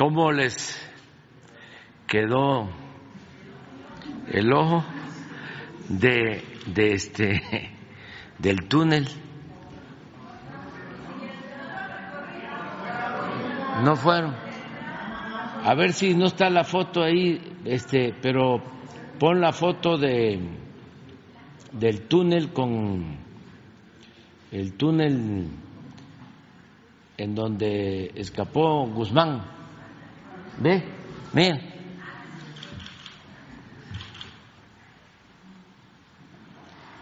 ¿Cómo les quedó el ojo de, de este del túnel? No fueron. A ver si no está la foto ahí, este, pero pon la foto de del túnel con el túnel en donde escapó Guzmán. Ve, miren.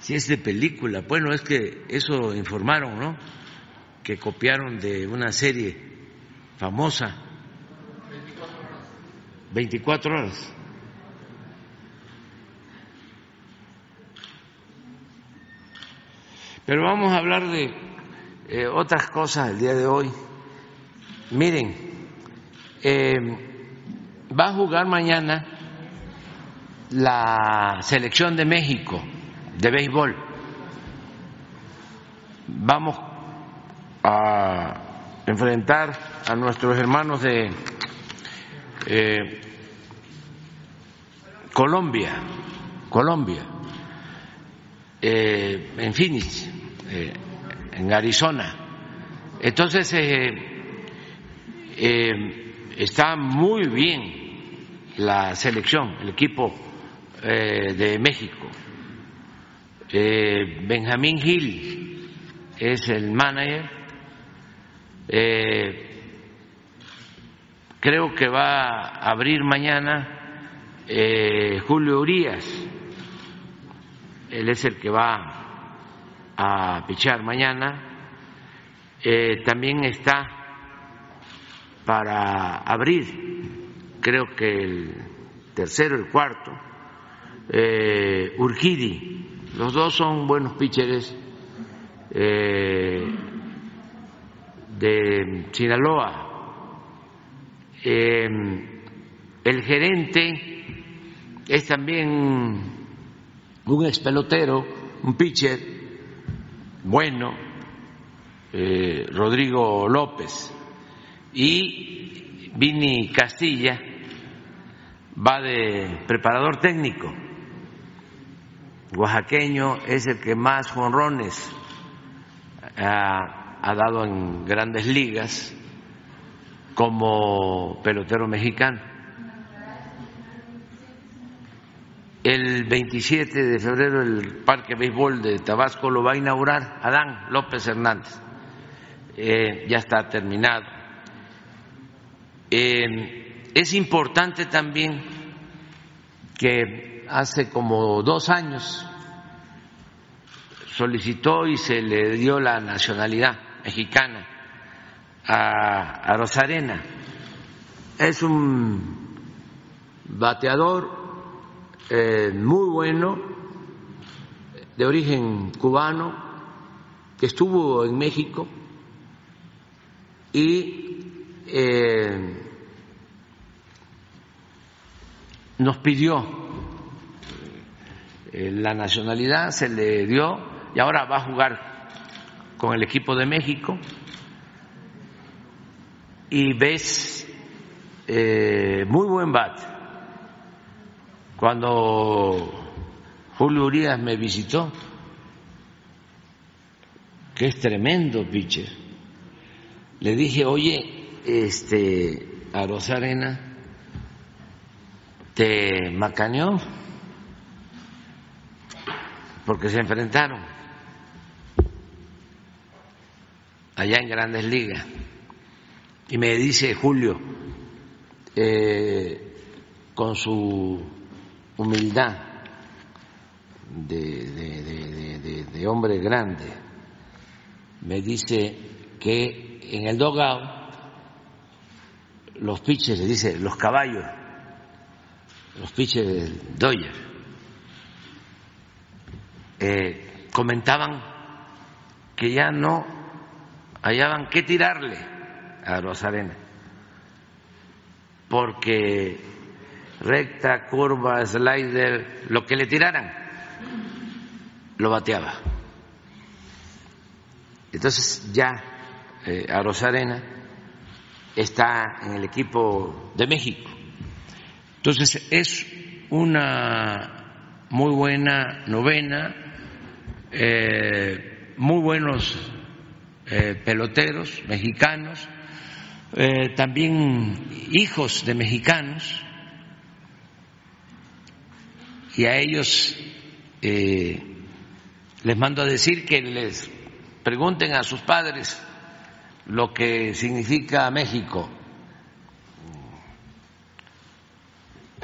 Si es de película, bueno, es que eso informaron, ¿no? Que copiaron de una serie famosa. 24 horas. Pero vamos a hablar de eh, otras cosas el día de hoy. Miren, eh, va a jugar mañana la selección de México de béisbol. Vamos a enfrentar a nuestros hermanos de eh, Colombia, Colombia, en Phoenix eh, en Arizona. Entonces, eh, eh, está muy bien la selección, el equipo de México. Benjamín Gil es el manager. creo que va a abrir mañana Julio Urias. Él es el que va a pichar mañana. Eh, también está para abrir, creo que el tercero, el cuarto, eh. Los dos son buenos pitchers eh, de Sinaloa. Eh, el gerente es también un expelotero, un pitcher bueno, eh, Rodrigo López y Vini Castilla va de preparador técnico. Oaxaqueño es el que más jonrones ha, dado en grandes ligas como pelotero mexicano. El 27 de febrero el Parque Béisbol de Tabasco lo va a inaugurar Adán López Hernández. Eh, ya está terminado. Es importante también que hace como dos años solicitó y se le dio la nacionalidad mexicana a, a Rosarena. Es un bateador eh, muy bueno, de origen cubano, que estuvo en México y eh, nos pidió eh, la nacionalidad, se le dio y ahora va a jugar con el equipo de México. Y ves muy buen bat. Cuando Julio Urias me visitó, que es tremendo pitcher, le dije, oye, este, a Rosarena, te macaneó porque se enfrentaron allá en Grandes Ligas. Y me dice Julio, eh, con su humildad de, hombre grande. Me dice que en el dogao los pitches, le dice, los caballos, los pitches del Doyer, eh, comentaban que ya no hallaban qué tirarle a Rosarena, porque recta, curva, slider, lo que le tiraran, lo bateaba. Entonces ya eh, a Rosarena está en el equipo de México. Entonces es una muy buena novena, eh, muy buenos eh, peloteros mexicanos, eh, también hijos de mexicanos, y a ellos les mando a decir que les pregunten a sus padres lo que significa México,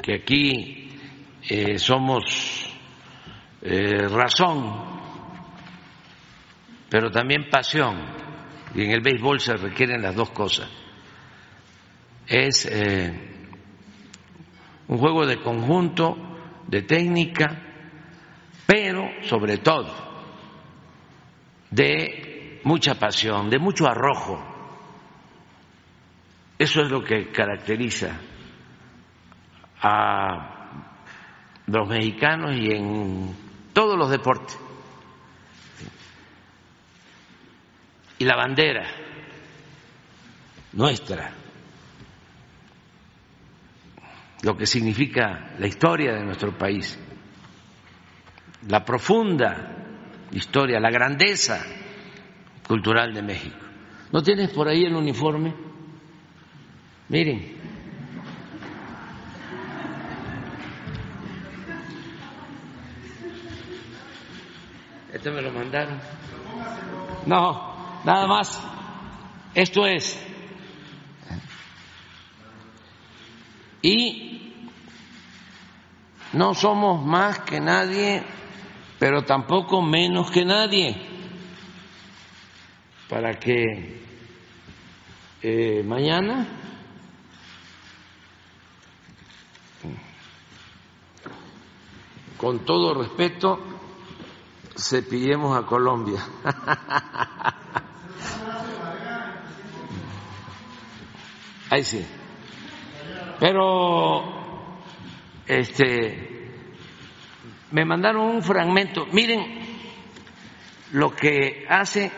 que aquí eh, somos eh, razón, pero también pasión, y en el béisbol se requieren las dos cosas. Es eh, un juego de conjunto, de técnica, pero sobre todo de mucha pasión, de mucho arrojo. Eso es lo que caracteriza a los mexicanos y en todos los deportes. Y la bandera nuestra, lo que significa la historia de nuestro país, la profunda historia, la grandeza cultural de México. ¿No tienes por ahí el uniforme? Miren. Este me lo mandaron. No, nada más. Esto es. Y no somos más que nadie pero tampoco menos que nadie, para que eh, mañana con todo respeto, se pidemos a Colombia. Ahí sí. Pero, este, me mandaron un fragmento. Miren lo que hace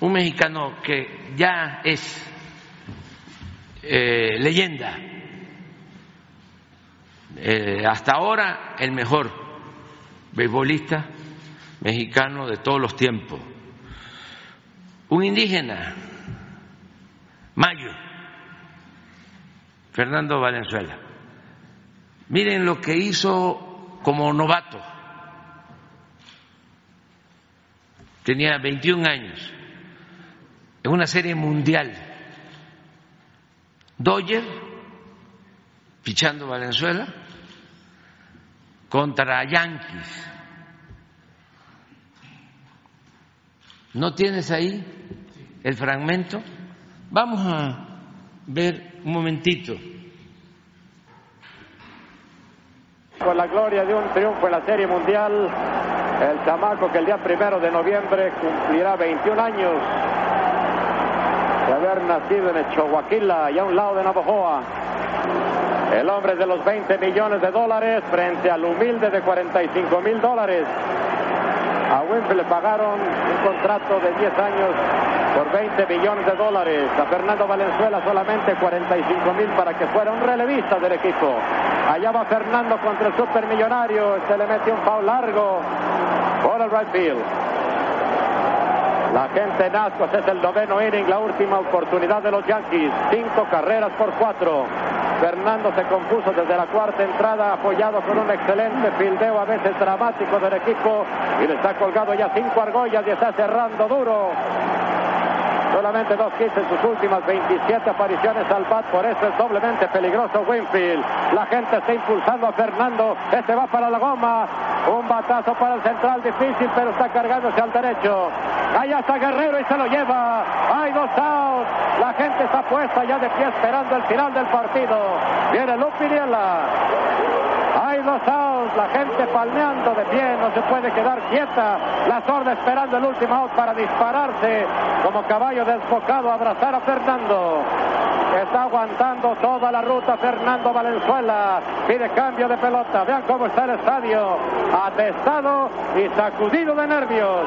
un mexicano que ya es eh, leyenda, eh, hasta ahora el mejor beisbolista mexicano de todos los tiempos, un indígena, Mayo, Fernando Valenzuela. Miren lo que hizo como novato. Tenía 21 años. En una serie mundial. Dodger, fichando Valenzuela, contra Yankees. ¿No tienes ahí el fragmento? Vamos a ver un momentito. Con la gloria de un triunfo en la Serie Mundial, el chamaco que el día primero de noviembre cumplirá 21 años haber nacido en Chihuahua y a un lado de Navajoa. El hombre de los 20 millones de dólares frente al humilde de 45 mil dólares. A Winfield le pagaron un contrato de 10 años por 20 millones de dólares. A Fernando Valenzuela solamente 45 mil para que fuera un relevista del equipo. Allá va Fernando contra el supermillonario. Se le mete un foul largo por el right field. La gente en Ascos es el noveno inning, la última oportunidad de los Yankees. Cinco carreras por cuatro. Fernando se compuso desde la cuarta entrada, apoyado con un excelente fildeo, a veces dramático del equipo, y le está colgado ya cinco argollas y está cerrando duro. Solamente dos hits en sus últimas 27 apariciones al bat, por eso es doblemente peligroso Winfield. La gente está impulsando a Fernando, este va para la goma, un batazo para el central difícil, pero está cargándose al derecho. Allá está Guerrero y se lo lleva. Hay dos outs. La gente está puesta ya de pie esperando el final del partido. Viene Lupiniela. Hay dos outs, la gente palmeando de pie, no se puede quedar quieta. La sorda esperando el último out para dispararse como caballo desbocado a abrazar a Fernando. Está aguantando toda la ruta Fernando Valenzuela. Pide cambio de pelota. Vean cómo está el estadio. Atestado y sacudido de nervios.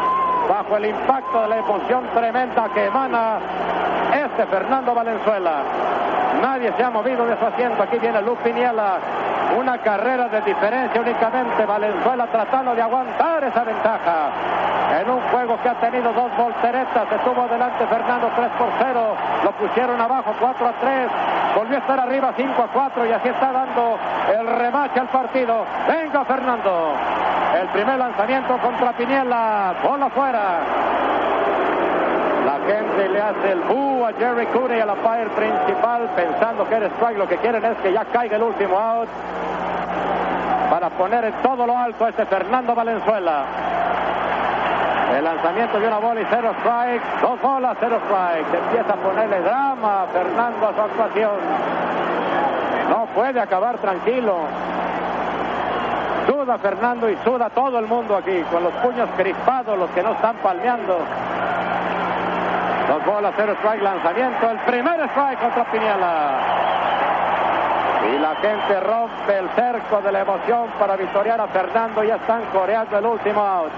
Bajo el impacto de la emoción tremenda que emana este Fernando Valenzuela. Nadie se ha movido de su asiento. Aquí viene Lupiniela. Una carrera de diferencia únicamente. Valenzuela tratando de aguantar esa ventaja. En un juego que ha tenido dos volteretas, estuvo adelante Fernando 3 por 0, lo pusieron abajo 4 a 3, volvió a estar arriba 5 a 4 y así está dando el remache al partido. Venga Fernando, el primer lanzamiento contra Piniela, bola fuera. Gente le hace el boo a Jerry Cooney a la fire principal pensando que era strike. Lo que quieren es que ya caiga el último out para poner en todo lo alto a este Fernando Valenzuela. El lanzamiento de una bola y cero strike. Dos bolas, cero strike. Empieza a ponerle drama a Fernando a su actuación. No puede acabar tranquilo. Suda Fernando y suda todo el mundo aquí, con los puños crispados, los que no están palmeando. Dos bolas, cero strike, lanzamiento. El primer strike contra Piniela. Y la gente rompe el cerco de la emoción para victoriar a Fernando. Ya están coreando el último out.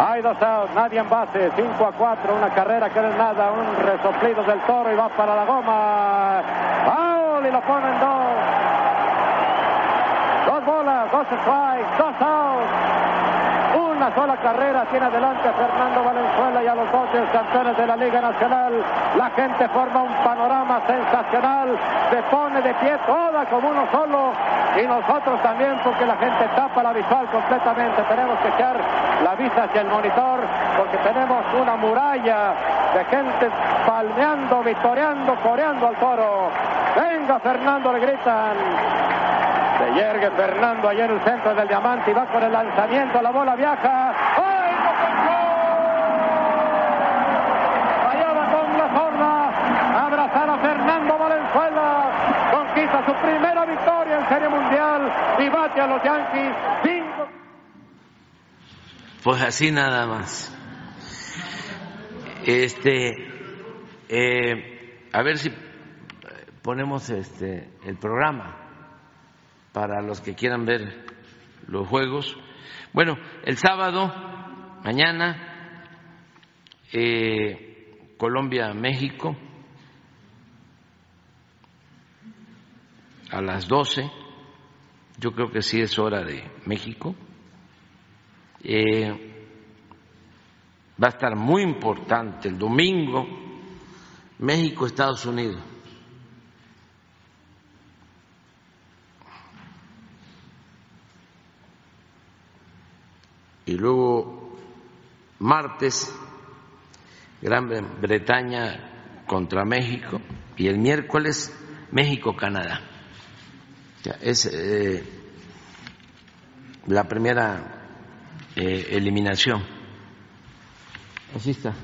Hay dos outs, nadie en base, 5 a 4, una carrera que no es nada, un resoplido del toro y va para la goma. Foul y lo ponen dos. Dos bolas, dos strikes, dos outs. Una sola carrera tiene adelante a Fernando Valenzuela y a los dos campeones de la Liga Nacional. La gente forma un panorama sensacional, se pone de pie toda como uno solo y nosotros también porque la gente tapa la visual completamente. Tenemos que echar la vista hacia el monitor porque tenemos una muralla de gente palmeando, victoriando, coreando al toro. Venga Fernando, le gritan. Se yergue Fernando allá en el centro del diamante y va con el lanzamiento. La bola viaja. ¡Ay, no Allá va con la forma. Abrazar a Fernando Valenzuela. Conquista su primera victoria en Serie Mundial y bate a los Yankees. Cinco. Pues así nada más. Este, eh, a ver si ponemos este el programa para los que quieran ver los juegos. Bueno, el sábado, mañana, eh, Colombia-México, a las 12, yo creo que sí es hora de México. Eh, va a estar muy importante el domingo, México-Estados Unidos. Y luego martes Gran Bretaña contra México y el miércoles México-Canadá. Es eh, la primera eh, eliminación. Así está.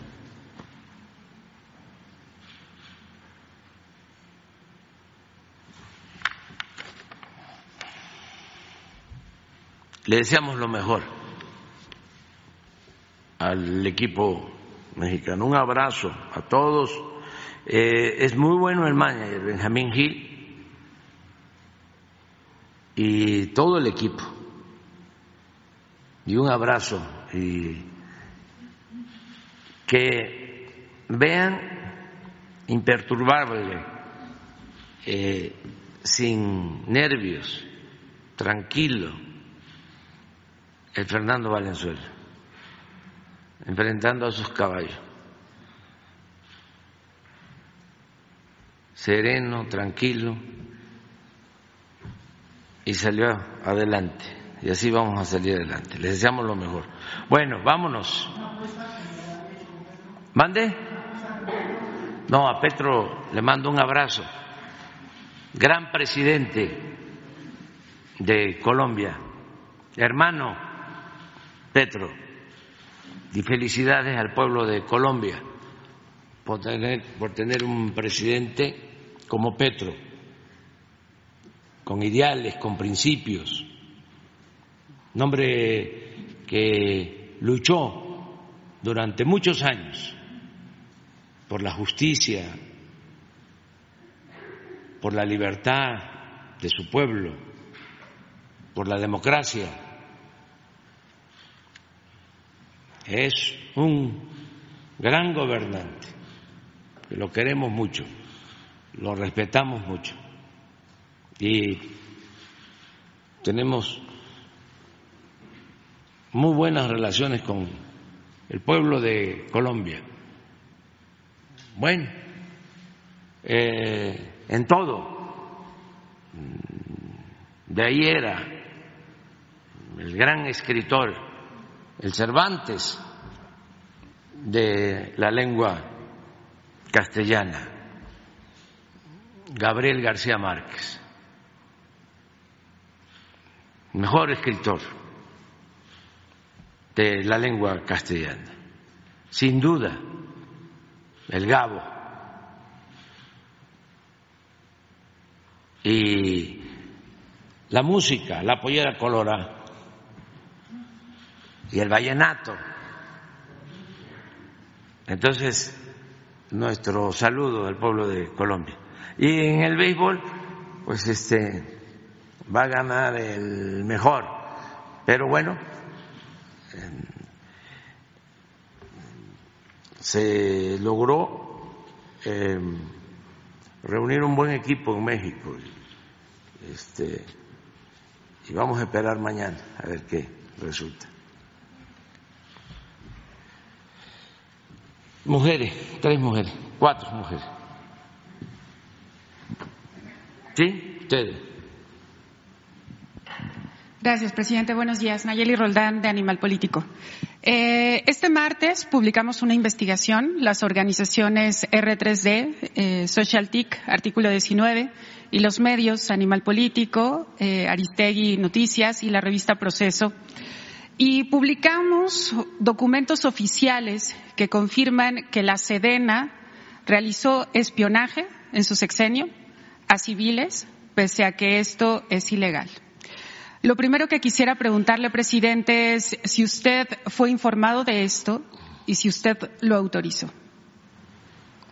Le deseamos lo mejor al equipo mexicano. Un abrazo a todos. Eh, es muy bueno el manager, Benjamín Gil, y todo el equipo. Y un abrazo. Y que vean imperturbable, eh, sin nervios, tranquilo, el Fernando Valenzuela enfrentando a sus caballos. Sereno, tranquilo, y salió adelante. Y así vamos a salir adelante. Les deseamos lo mejor. Bueno, vámonos. ¿Mande? No, a Petro le mando un abrazo. Gran presidente de Colombia, hermano Petro y felicidades al pueblo de Colombia por tener, por tener un presidente como Petro, con ideales, con principios, un hombre que luchó durante muchos años por la justicia, por la libertad de su pueblo, por la democracia es un gran gobernante lo queremos mucho, lo respetamos mucho y tenemos muy buenas relaciones con el pueblo de Colombia. Bueno, eh, en todo, de ahí era el gran escritor, el Cervantes de la lengua castellana, Gabriel García Márquez, mejor escritor de la lengua castellana, sin duda, el Gabo. Y la música, la pollera colorada y el vallenato. Entonces, nuestro saludo al pueblo de Colombia. Y en el béisbol, pues este va a ganar el mejor. Pero bueno, se logró eh, reunir un buen equipo en México. Este, y vamos a esperar mañana a ver qué resulta. Mujeres, tres mujeres, cuatro mujeres. ¿Sí? Ustedes. Gracias, presidente. Buenos días. Nayeli Roldán, de Animal Político. Eh, este martes publicamos una investigación, las organizaciones R3D, eh, Social TIC, artículo 19, y los medios Animal Político, eh, Aristegui Noticias y la revista Proceso. Y publicamos documentos oficiales que confirman que la Sedena realizó espionaje en su sexenio a civiles, pese a que esto es ilegal. Lo primero que quisiera preguntarle, presidente, es si usted fue informado de esto y si usted lo autorizó.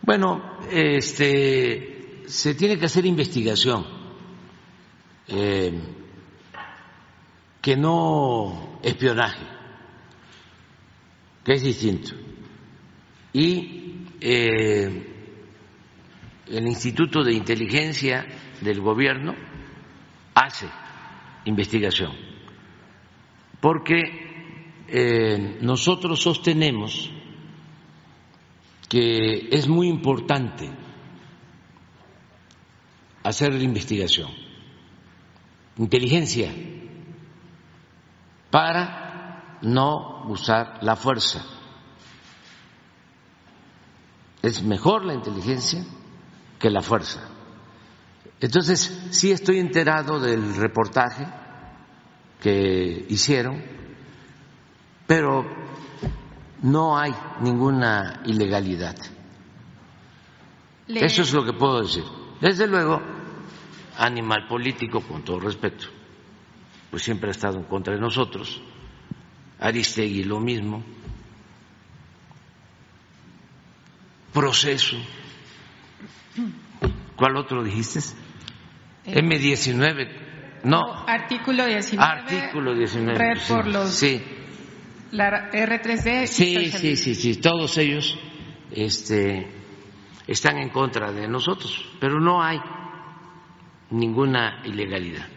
Bueno, este, se tiene que hacer investigación, eh, que no espionaje, que es distinto. Y eh, el Instituto de Inteligencia del Gobierno hace investigación, porque eh, nosotros sostenemos que es muy importante hacer la investigación, inteligencia, para no usar la fuerza. Es mejor la inteligencia que la fuerza. Entonces, sí estoy enterado del reportaje que hicieron, pero no hay ninguna ilegalidad. Eso es lo que puedo decir. Desde luego, animal político, con todo respeto, pues siempre ha estado en contra de nosotros. Aristegui lo mismo. Proceso. ¿Cuál otro dijiste? M19, no. Artículo 19. Artículo 19. Red por los. Sí. La R3D. Sí, sí, sí, sí. Todos ellos este, están en contra de nosotros, pero no hay ninguna ilegalidad.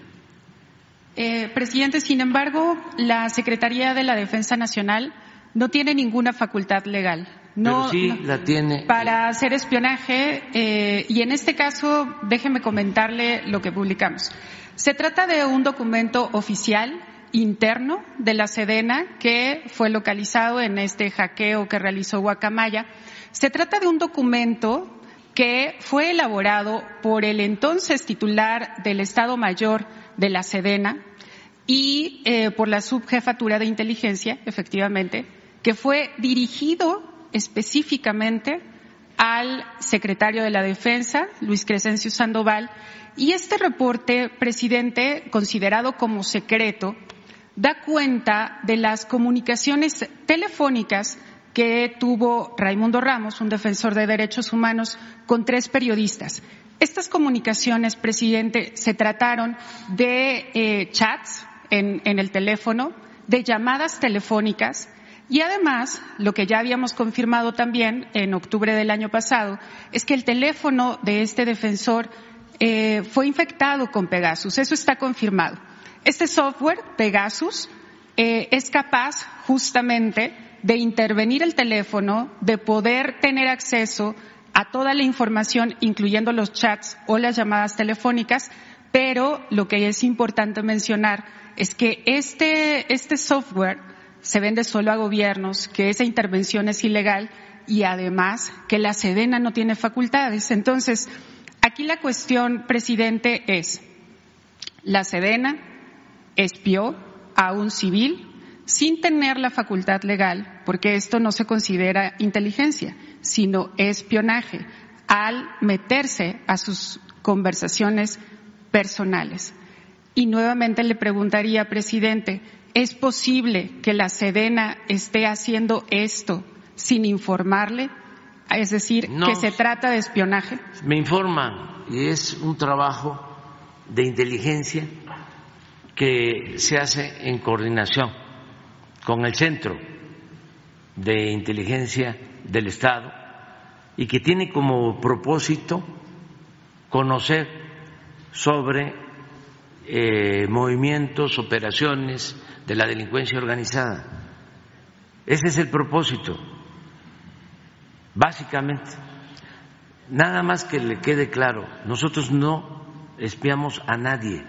Eh, presidente, sin embargo, la Secretaría de la Defensa Nacional no tiene ninguna facultad legal. No, pero sí no, la tiene. Para hacer espionaje, eh, y en este caso, déjeme comentarle lo que publicamos. Se trata de un documento oficial interno de la Sedena que fue localizado en este hackeo que realizó Guacamaya. Se trata de un documento que fue elaborado por el entonces titular del Estado Mayor de la Sedena y eh, por la subjefatura de inteligencia, efectivamente, que fue dirigido específicamente al secretario de la Defensa, Luis Crescencio Sandoval, y este reporte, presidente, considerado como secreto, da cuenta de las comunicaciones telefónicas que tuvo Raimundo Ramos, un defensor de derechos humanos, con tres periodistas. Estas comunicaciones, presidente, se trataron de eh, chats en, en el teléfono, de llamadas telefónicas, Y además, lo que ya habíamos confirmado también en octubre del año pasado es que el teléfono de este defensor eh, fue infectado con Pegasus. Eso está confirmado. Este software, Pegasus, eh, es capaz justamente de intervenir el teléfono, de poder tener acceso a toda la información, incluyendo los chats o las llamadas telefónicas, pero lo que es importante mencionar es que este, este software se vende solo a gobiernos, que esa intervención es ilegal y además que la Sedena no tiene facultades. Entonces, aquí la cuestión, presidente, es, la Sedena espió a un civil sin tener la facultad legal, porque esto no se considera inteligencia, sino espionaje, al meterse a sus conversaciones personales. Y nuevamente le preguntaría, presidente, ¿Es posible que la Sedena esté haciendo esto sin informarle? Es decir, que se trata de espionaje. Me informa y es un trabajo de inteligencia que se hace en coordinación con el Centro de Inteligencia del Estado y que tiene como propósito conocer sobre eh, movimientos, operaciones, de la delincuencia organizada. Ese es el propósito, básicamente. Nada más que le quede claro, nosotros no espiamos a nadie.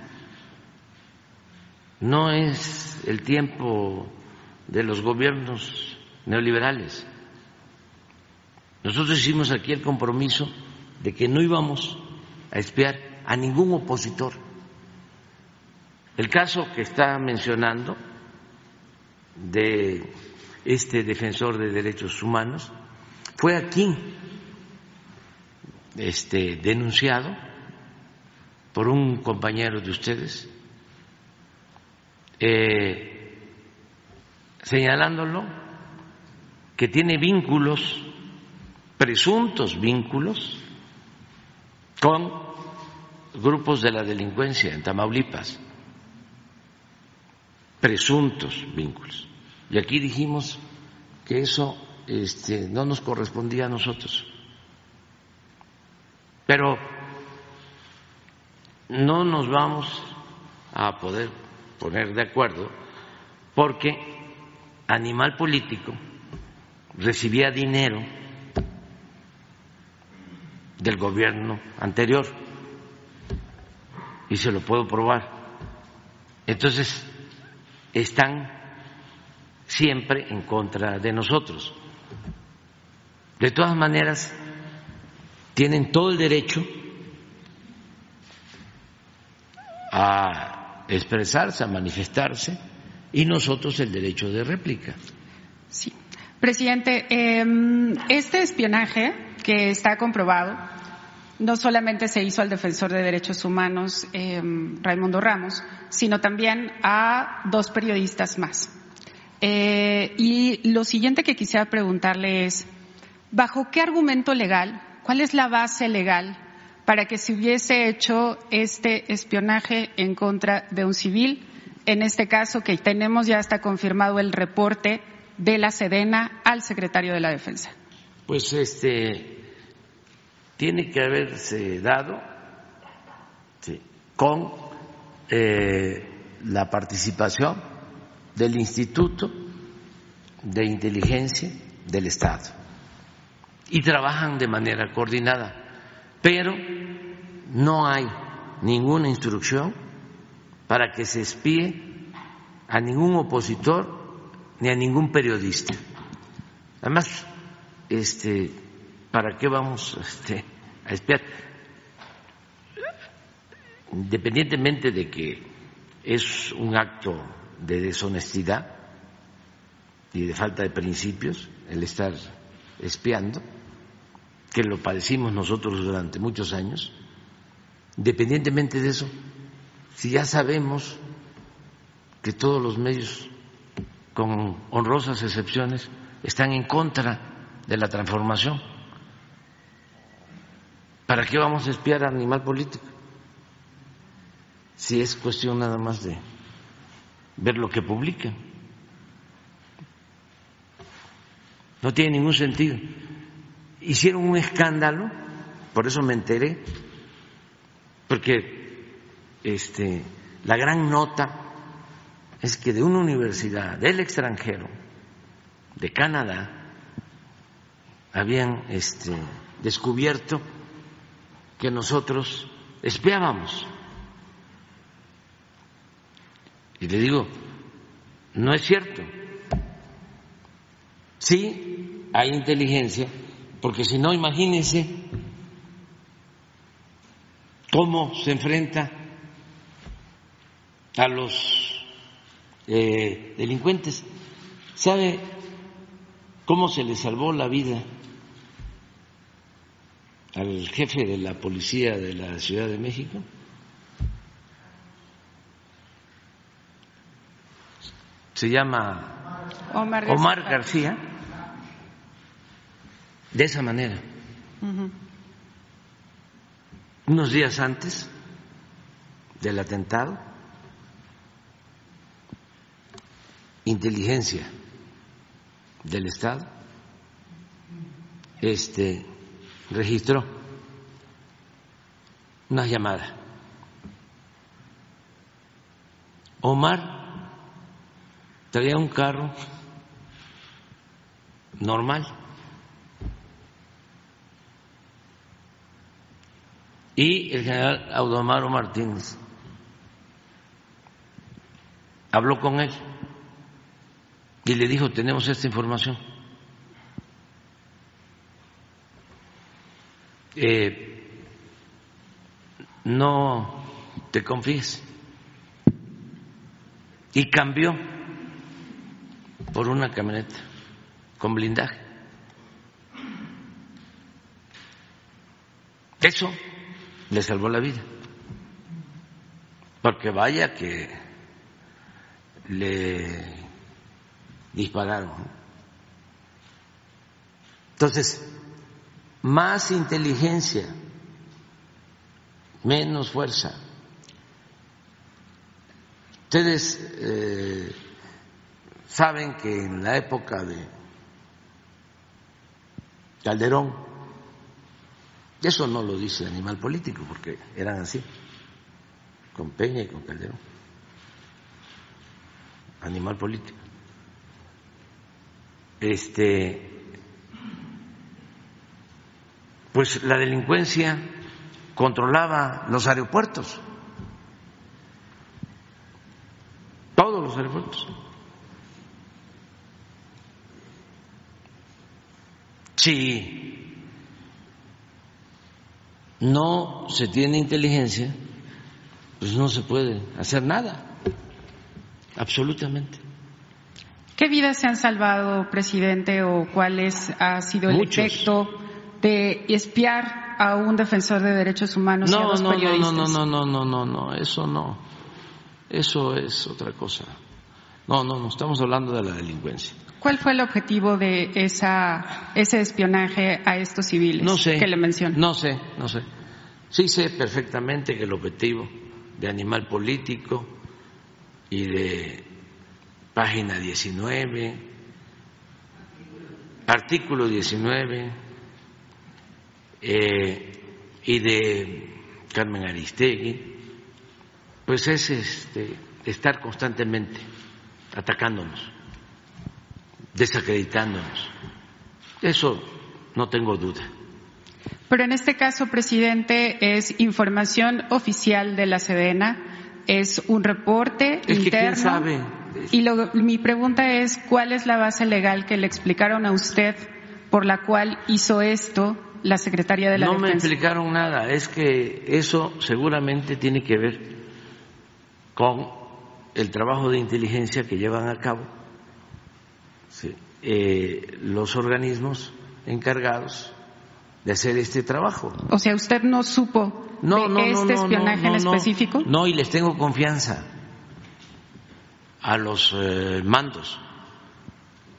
No es el tiempo de los gobiernos neoliberales. Nosotros hicimos aquí el compromiso de que no íbamos a espiar a ningún opositor. El caso que está mencionando de este defensor de derechos humanos fue aquí este, denunciado por un compañero de ustedes, eh, señalándolo que tiene vínculos, presuntos vínculos, con grupos de la delincuencia en Tamaulipas, presuntos vínculos. Y aquí dijimos que eso este, no nos correspondía a nosotros. Pero no nos vamos a poder poner de acuerdo porque Animal Político recibía dinero del gobierno anterior y se lo puedo probar. Entonces, están siempre en contra de nosotros. De todas maneras, tienen todo el derecho a expresarse, a manifestarse, y nosotros el derecho de réplica. Sí. Presidente, em, este espionaje que está comprobado no solamente se hizo al defensor de derechos humanos, em, Raimundo Ramos, sino también a dos periodistas más. Eh, y lo siguiente que quisiera preguntarle es, ¿bajo qué argumento legal, cuál es la base legal para que se hubiese hecho este espionaje en contra de un civil? En este caso, que tenemos ya está confirmado el reporte de la Sedena al secretario de la Defensa. Pues este tiene que haberse dado con eh, la participación del Instituto de Inteligencia del Estado y trabajan de manera coordinada, pero no hay ninguna instrucción para que se espíe a ningún opositor ni a ningún periodista. Además, este, ¿para qué vamos este, a espiar? Independientemente de que es un acto de deshonestidad y de falta de principios el estar espiando, que lo padecimos nosotros durante muchos años, independientemente de eso, si ya sabemos que todos los medios, con honrosas excepciones, están en contra de la transformación, ¿para qué vamos a espiar al animal político? Si es cuestión nada más de ver lo que publican. No tiene ningún sentido. Hicieron un escándalo, por eso me enteré, porque este, la gran nota es que de una universidad del extranjero, de Canadá, habían este, descubierto que nosotros espiábamos. Y le digo, no es cierto. Sí, hay inteligencia, porque si no, imagínense cómo se enfrenta a los eh, delincuentes. ¿Sabe cómo se le salvó la vida al jefe de la policía de la Ciudad de México? Se llama Omar García. Omar García. De esa manera. Unos días antes del atentado, inteligencia del Estado este registró una llamada. Omar traía un carro normal y el general Audomaro Martínez habló con él y le dijo, tenemos esta información. Eh, no te confíes. Y cambió por una camioneta con blindaje. Eso le salvó la vida. Porque vaya que le dispararon. Entonces, más inteligencia, menos fuerza. Ustedes eh, saben que en la época de Calderón, eso no lo dice Animal Político, porque eran así, con Peña y con Calderón. Animal Político. Este, pues la delincuencia controlaba los aeropuertos, todos los aeropuertos. Si no se tiene inteligencia, pues no se puede hacer nada, absolutamente. ¿Qué vidas se han salvado, presidente, o cuál es, ha sido el Muchos. efecto de espiar a un defensor de derechos humanos y a No, dos no, no, periodistas? no, no, no, no, no, no, eso no. Eso es otra cosa. No, no, no, estamos hablando de la delincuencia. ¿Cuál fue el objetivo de esa, ese espionaje a estos civiles No sé. que le menciono? No sé, no sé. Sí sé perfectamente que el objetivo de Animal Político y de página 19, artículo 19 eh, y de Carmen Aristegui, pues es este, estar constantemente atacándonos, desacreditándonos. Eso no tengo duda. Pero en este caso, presidente, es información oficial de la Sedena, es un reporte Es que interno. quién sabe. Y lo- mi pregunta es, ¿cuál es la base legal que le explicaron a usted por la cual hizo esto la secretaria de la no me Defensa? explicaron nada, es que eso seguramente tiene que ver con el trabajo de inteligencia que llevan a cabo sí, eh, los organismos encargados de hacer este trabajo. O sea, ¿usted no supo No, de no, no, este no, espionaje no, en no, específico? No, y les tengo confianza a los eh, mandos,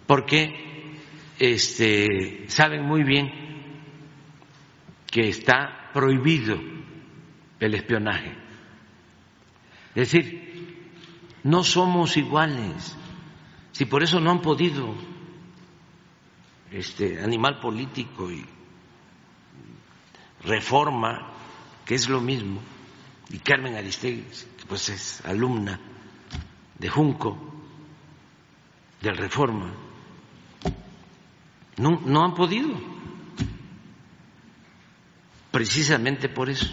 porque este, saben muy bien que está prohibido el espionaje. Es decir, no somos iguales, si por eso no han podido este animal político y reforma, que es lo mismo, y Carmen Aristegui, pues es alumna de Junco, del Reforma, no, no han podido, precisamente por eso.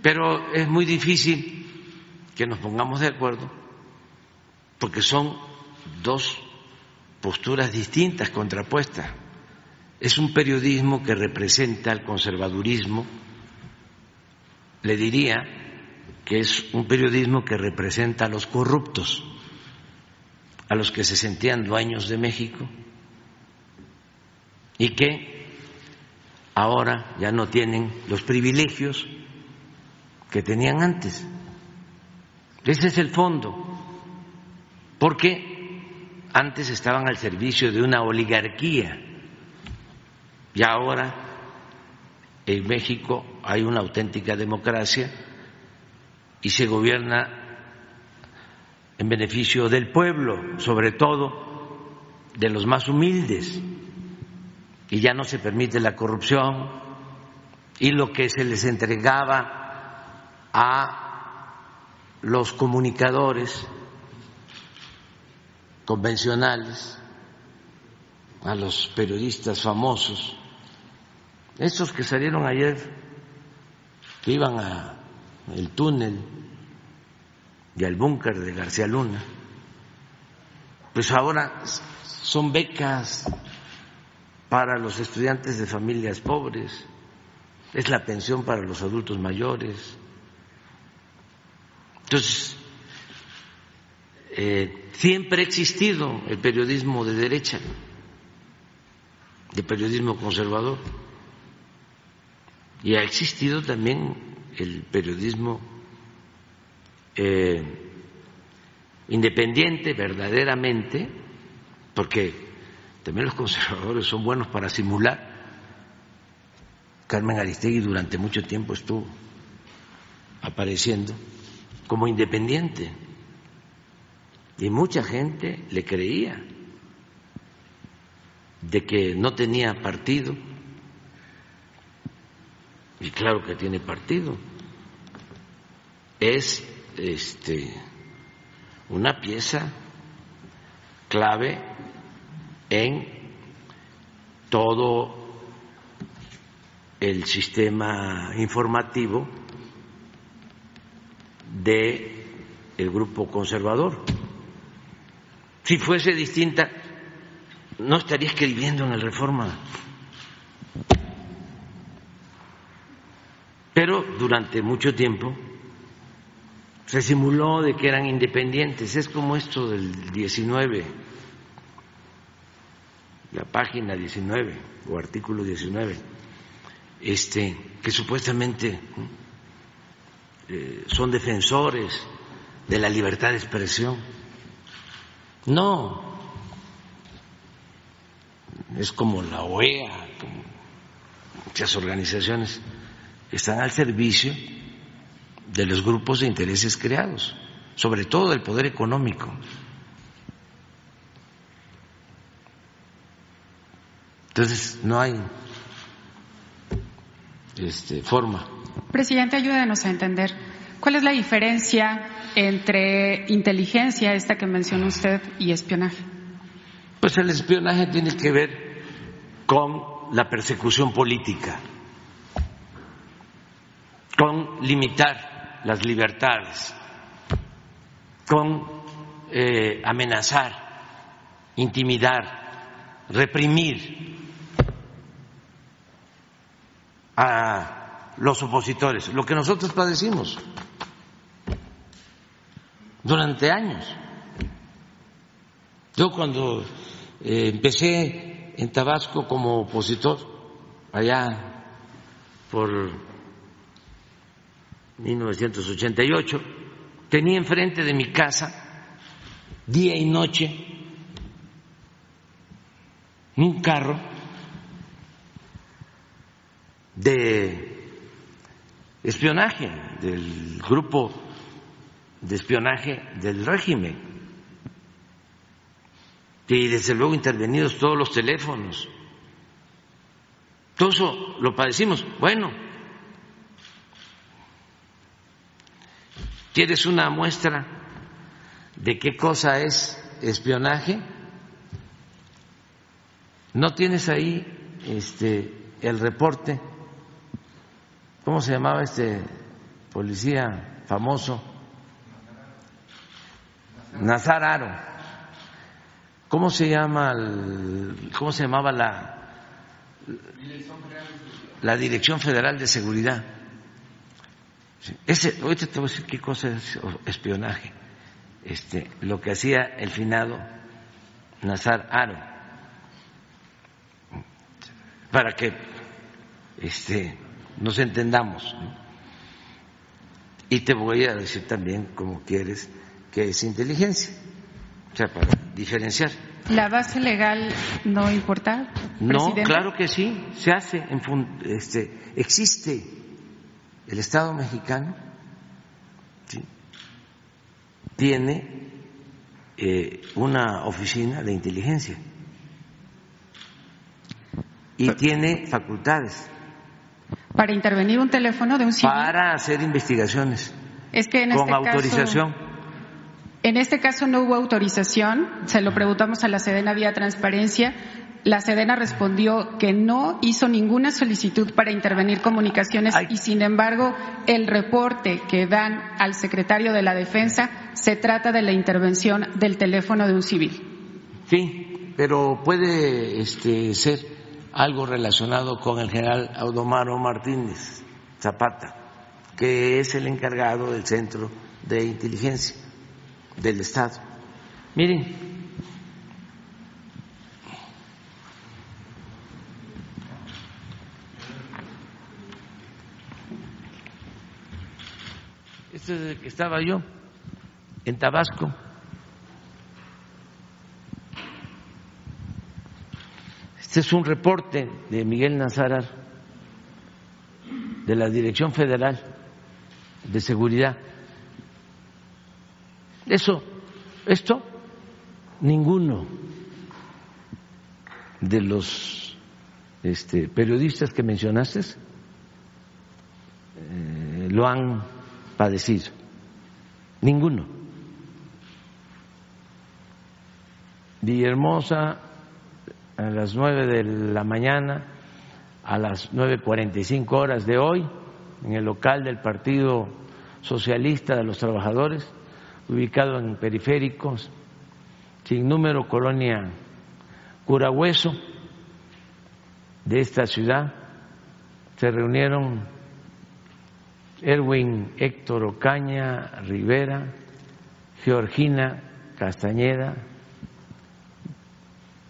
Pero es muy difícil que nos pongamos de acuerdo porque son dos posturas distintas, contrapuestas. Es un periodismo que representa el conservadurismo, le diría que es un periodismo que representa a los corruptos, a los que se sentían dueños de México y que ahora ya no tienen los privilegios que tenían antes. Ese es el fondo, porque antes estaban al servicio de una oligarquía. Y ahora en México hay una auténtica democracia y se gobierna en beneficio del pueblo, sobre todo de los más humildes, y ya no se permite la corrupción y lo que se les entregaba a los comunicadores convencionales, a los periodistas famosos, estos que salieron ayer, que iban al túnel y al búnker de García Luna, pues ahora son becas para los estudiantes de familias pobres, es la pensión para los adultos mayores. Entonces, eh, siempre ha existido el periodismo de derecha, el periodismo conservador. Y ha existido también el periodismo eh, independiente verdaderamente, porque también los conservadores son buenos para simular. Carmen Aristegui durante mucho tiempo estuvo apareciendo como independiente. Y mucha gente le creía de que no tenía partido. Y claro que tiene partido, es este, una pieza clave en todo el sistema informativo de el grupo conservador. Si fuese distinta, no estaría escribiendo en el Reforma. Pero durante mucho tiempo se simuló de que eran independientes. Es como esto del 19, la página 19 o artículo 19, este, que supuestamente eh, son defensores de la libertad de expresión. No, es como la OEA, como muchas organizaciones están al servicio de los grupos de intereses creados, sobre todo del poder económico. Entonces, no hay este, forma. Presidente, ayúdenos a entender cuál es la diferencia entre inteligencia, esta que mencionó usted, y espionaje. Pues el espionaje tiene que ver con la persecución política con limitar las libertades, con eh, amenazar, intimidar, reprimir a los opositores, lo que nosotros padecimos durante años. Yo cuando eh, empecé en Tabasco como opositor, allá por 1988, tenía enfrente de mi casa, día y noche, un carro de espionaje del grupo de espionaje del régimen. y desde luego intervenidos todos los teléfonos. Todo eso lo padecimos. Bueno, ¿quieres una muestra de qué cosa es espionaje? ¿No tienes ahí este, el reporte? ¿Cómo se llamaba este policía famoso? Nazar Aro. ¿Cómo se llama cómo se llamaba la la Dirección Federal de Seguridad? Ese, ahorita te voy a decir qué cosa es espionaje. Este, lo que hacía el finado Nazar Aro para que este, nos entendamos. Y te voy a decir también, como quieres, que es inteligencia, o sea, para diferenciar. ¿La base legal no importa? No, claro que sí, se hace, en, este, existe el Estado mexicano, tiene eh, una oficina de inteligencia y tiene facultades. Para intervenir un teléfono de un civil. Para hacer investigaciones. Es que en con este autorización. en este caso no hubo autorización, se lo preguntamos a la Sedena vía transparencia. La Sedena respondió que no hizo ninguna solicitud para intervenir comunicaciones y, sin embargo, el reporte que dan al secretario de la Defensa se trata de la intervención del teléfono de un civil. Sí, pero puede este, ser algo relacionado con el general Audomaro Martínez Zapata, que es el encargado del Centro de Inteligencia del Estado. Miren, este es el que estaba yo en Tabasco Este es un reporte de Miguel Nazarar de la Dirección Federal de Seguridad. Eso, esto, ninguno de los este, periodistas que mencionaste eh, lo han padecido. Ninguno. Villahermosa a las nueve de la mañana, a las nueve cuarenta y cinco horas de hoy, en el local del Partido Socialista de los Trabajadores, ubicado en periféricos, sin número, colonia Curahueso de esta ciudad, se reunieron Erwin Héctor Ocaña Rivera, Georgina Castañeda,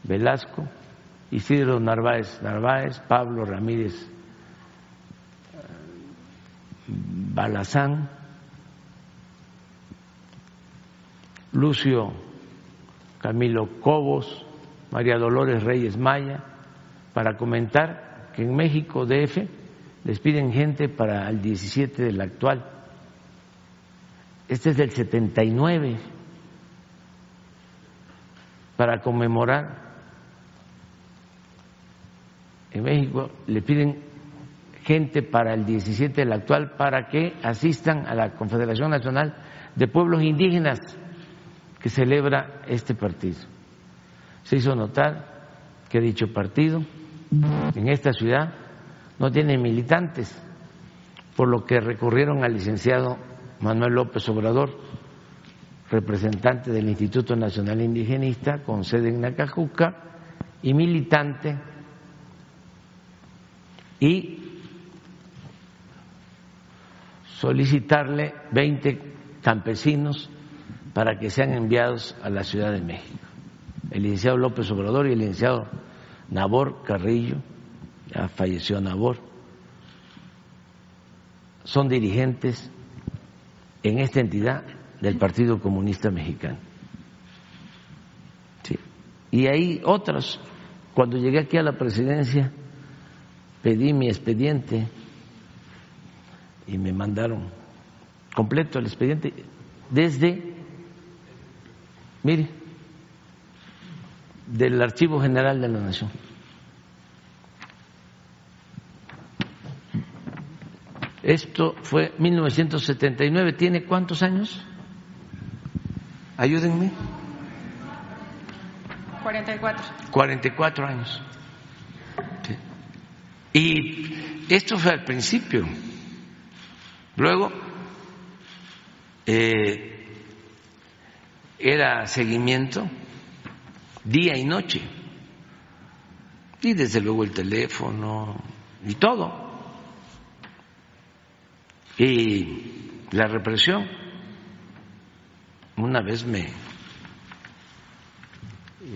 Velasco, Isidro Narváez Narváez, Pablo Ramírez Balazán, Lucio Camilo Cobos, María Dolores Reyes Maya, para comentar que en México DF les piden gente para el 17 del actual. Este es del 79, para conmemorar en México le piden gente para el 17 del actual para que asistan a la Confederación Nacional de Pueblos Indígenas que celebra este partido. Se hizo notar que dicho partido en esta ciudad no tiene militantes, por lo que recurrieron al licenciado Manuel López Obrador, representante del Instituto Nacional Indigenista con sede en Nacajuca y militante y solicitarle 20 campesinos para que sean enviados a la Ciudad de México. El licenciado López Obrador y el licenciado Nabor Carrillo, ya falleció Nabor, son dirigentes en esta entidad del Partido Comunista Mexicano. Y hay otros. Cuando llegué aquí a la presidencia, pedí mi expediente y me mandaron completo el expediente desde, mire, del Archivo General de la Nación. Esto fue 1979. ¿Tiene cuántos años? Ayúdenme. 44. 44 años. Y esto fue al principio. Luego eh, era seguimiento día y noche. Y desde luego el teléfono y todo. Y la represión. Una vez me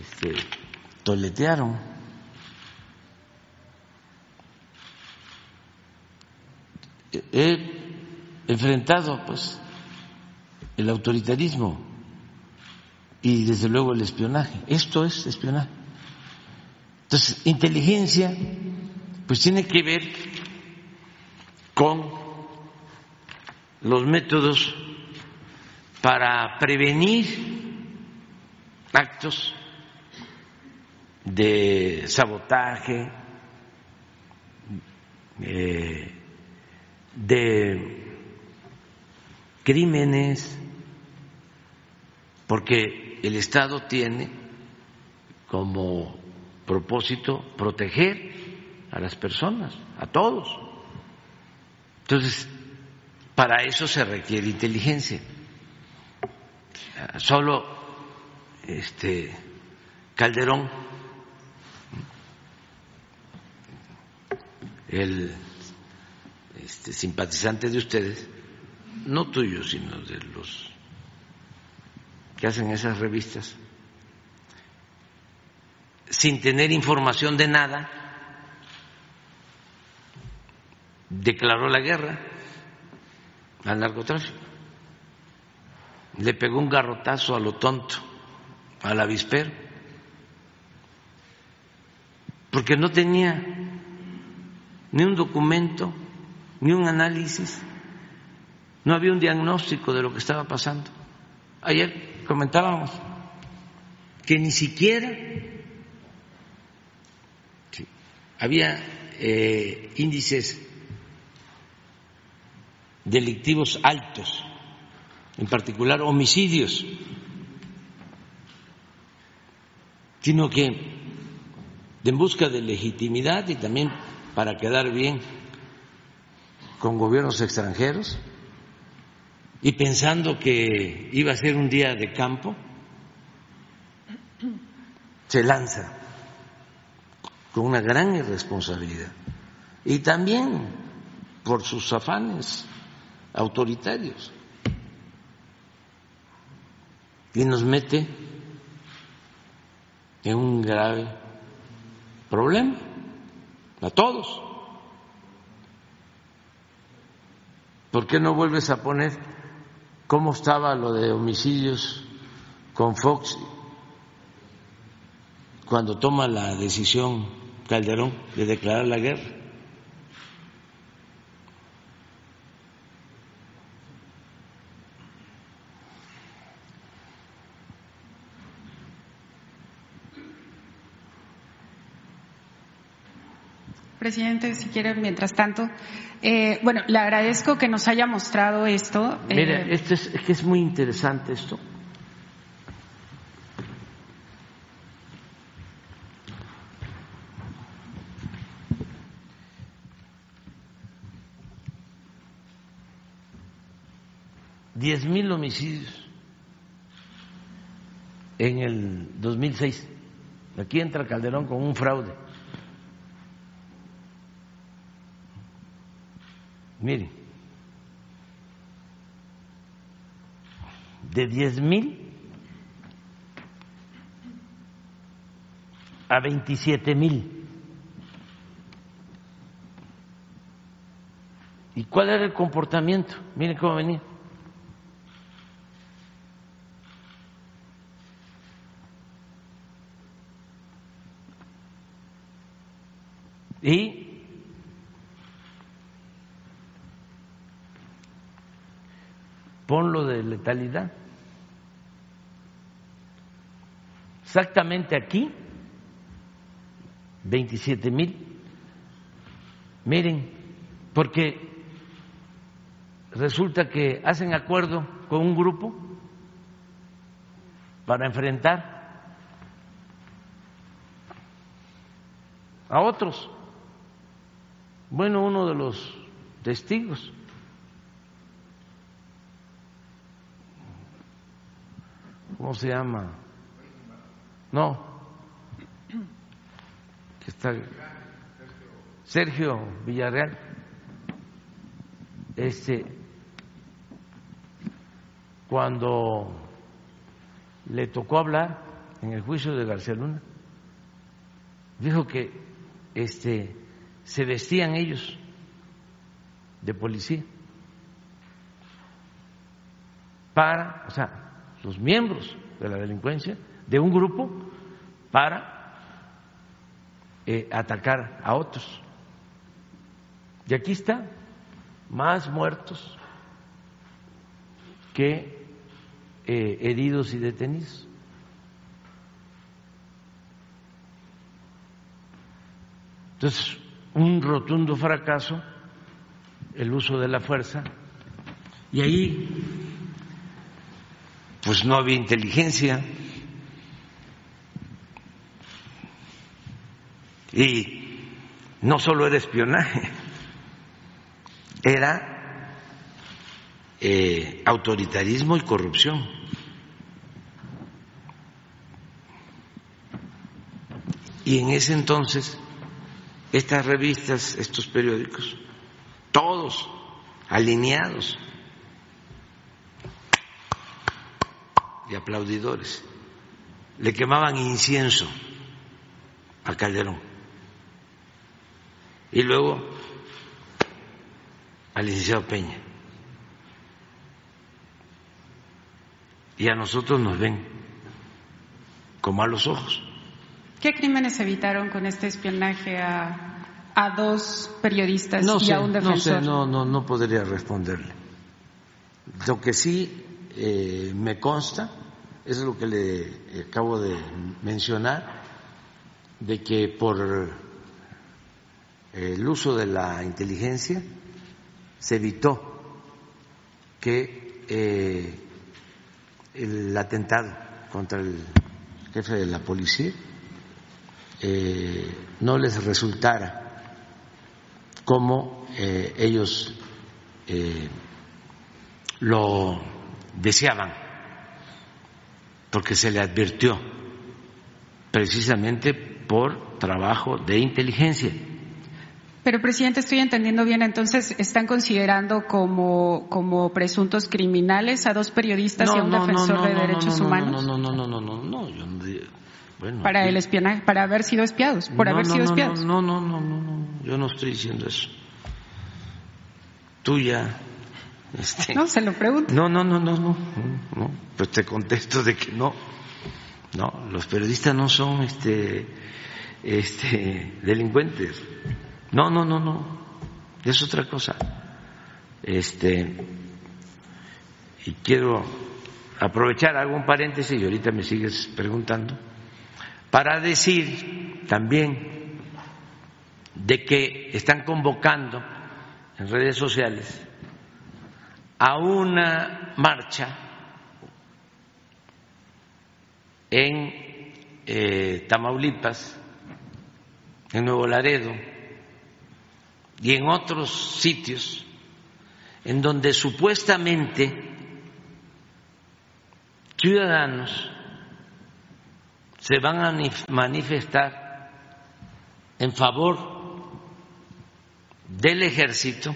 este, toletearon. He enfrentado pues el autoritarismo y desde luego el espionaje. Esto es espionaje. Entonces, inteligencia pues tiene que ver con los métodos para prevenir actos de sabotaje, eh, de crímenes, porque el Estado tiene como propósito proteger a las personas, a todos. Entonces, para eso se requiere inteligencia. Solo este Calderón, el este, simpatizante de ustedes, no tuyo, sino de los que hacen esas revistas, sin tener información de nada, declaró la guerra al narcotráfico. Le pegó un garrotazo a lo tonto, al avispero, porque no tenía ni un documento, ni un análisis, no había un diagnóstico de lo que estaba pasando. Ayer comentábamos que ni siquiera había eh, índices delictivos altos, en particular homicidios, sino que en busca de legitimidad y también para quedar bien con gobiernos extranjeros y pensando que iba a ser un día de campo, se lanza con una gran irresponsabilidad y también por sus afanes autoritarios y nos mete en un grave problema a todos. ¿Por qué no vuelves a poner cómo estaba lo de homicidios con Fox cuando toma la decisión Calderón de declarar la guerra? Presidente, si quiere, mientras tanto, eh, bueno, le agradezco que nos haya mostrado esto. Eh, Mire, esto es, es que es muy interesante esto. Diez mil homicidios en el 2006. Aquí entra Calderón con un fraude. Miren, de diez mil a veintisiete mil. ¿Y cuál era el comportamiento? Miren cómo venía. Y ponlo de letalidad. Exactamente aquí 27 mil. Miren, porque resulta que hacen acuerdo con un grupo para enfrentar a otros. Bueno, uno de los testigos ¿cómo se llama? No, que está Sergio Villarreal, este, cuando le tocó hablar en el juicio de García Luna, dijo que este, se vestían ellos de policía para, o sea, los miembros de la delincuencia de un grupo para eh, atacar a otros. Y aquí está, más muertos que eh, heridos y detenidos. Entonces, un rotundo fracaso el uso de la fuerza y ahí pues no había inteligencia. Y no solo era espionaje, era eh, autoritarismo y corrupción. Y en ese entonces, estas revistas, estos periódicos, todos alineados de aplaudidores. Le quemaban incienso a Calderón. Y luego al licenciado Peña. Y a nosotros nos ven como a los ojos. ¿Qué crímenes evitaron con este espionaje a, a dos periodistas y a un defensor? No no, no, no podría responderle. Lo que sí eh, me consta, es lo que le acabo de mencionar, de que por el uso de la inteligencia se evitó que eh, el atentado contra el jefe de la policía eh, no les resultara como ellos lo deseaban, porque se le advirtió precisamente por trabajo de inteligencia. Pero, presidente, estoy entendiendo bien, entonces están considerando como, como presuntos criminales a dos periodistas y a un defensor de derechos humanos. No, no, no, no, no, no, yo bueno, para el espionaje, para haber sido espiados, por haber sido espiados. No, no, no, no, no, yo no estoy diciendo eso. Tú ya este, no, se lo pregunto. No, no, no, no, no, no, pues te contesto de que no. No, los periodistas no son este, este, delincuentes. No, no, no, no. Es otra cosa. Este, y quiero aprovechar, hago un paréntesis y ahorita me sigues preguntando, para decir también de que están convocando en redes sociales a una marcha en eh, Tamaulipas, en Nuevo Laredo y en otros sitios en donde supuestamente ciudadanos se van a manifestar en favor del ejército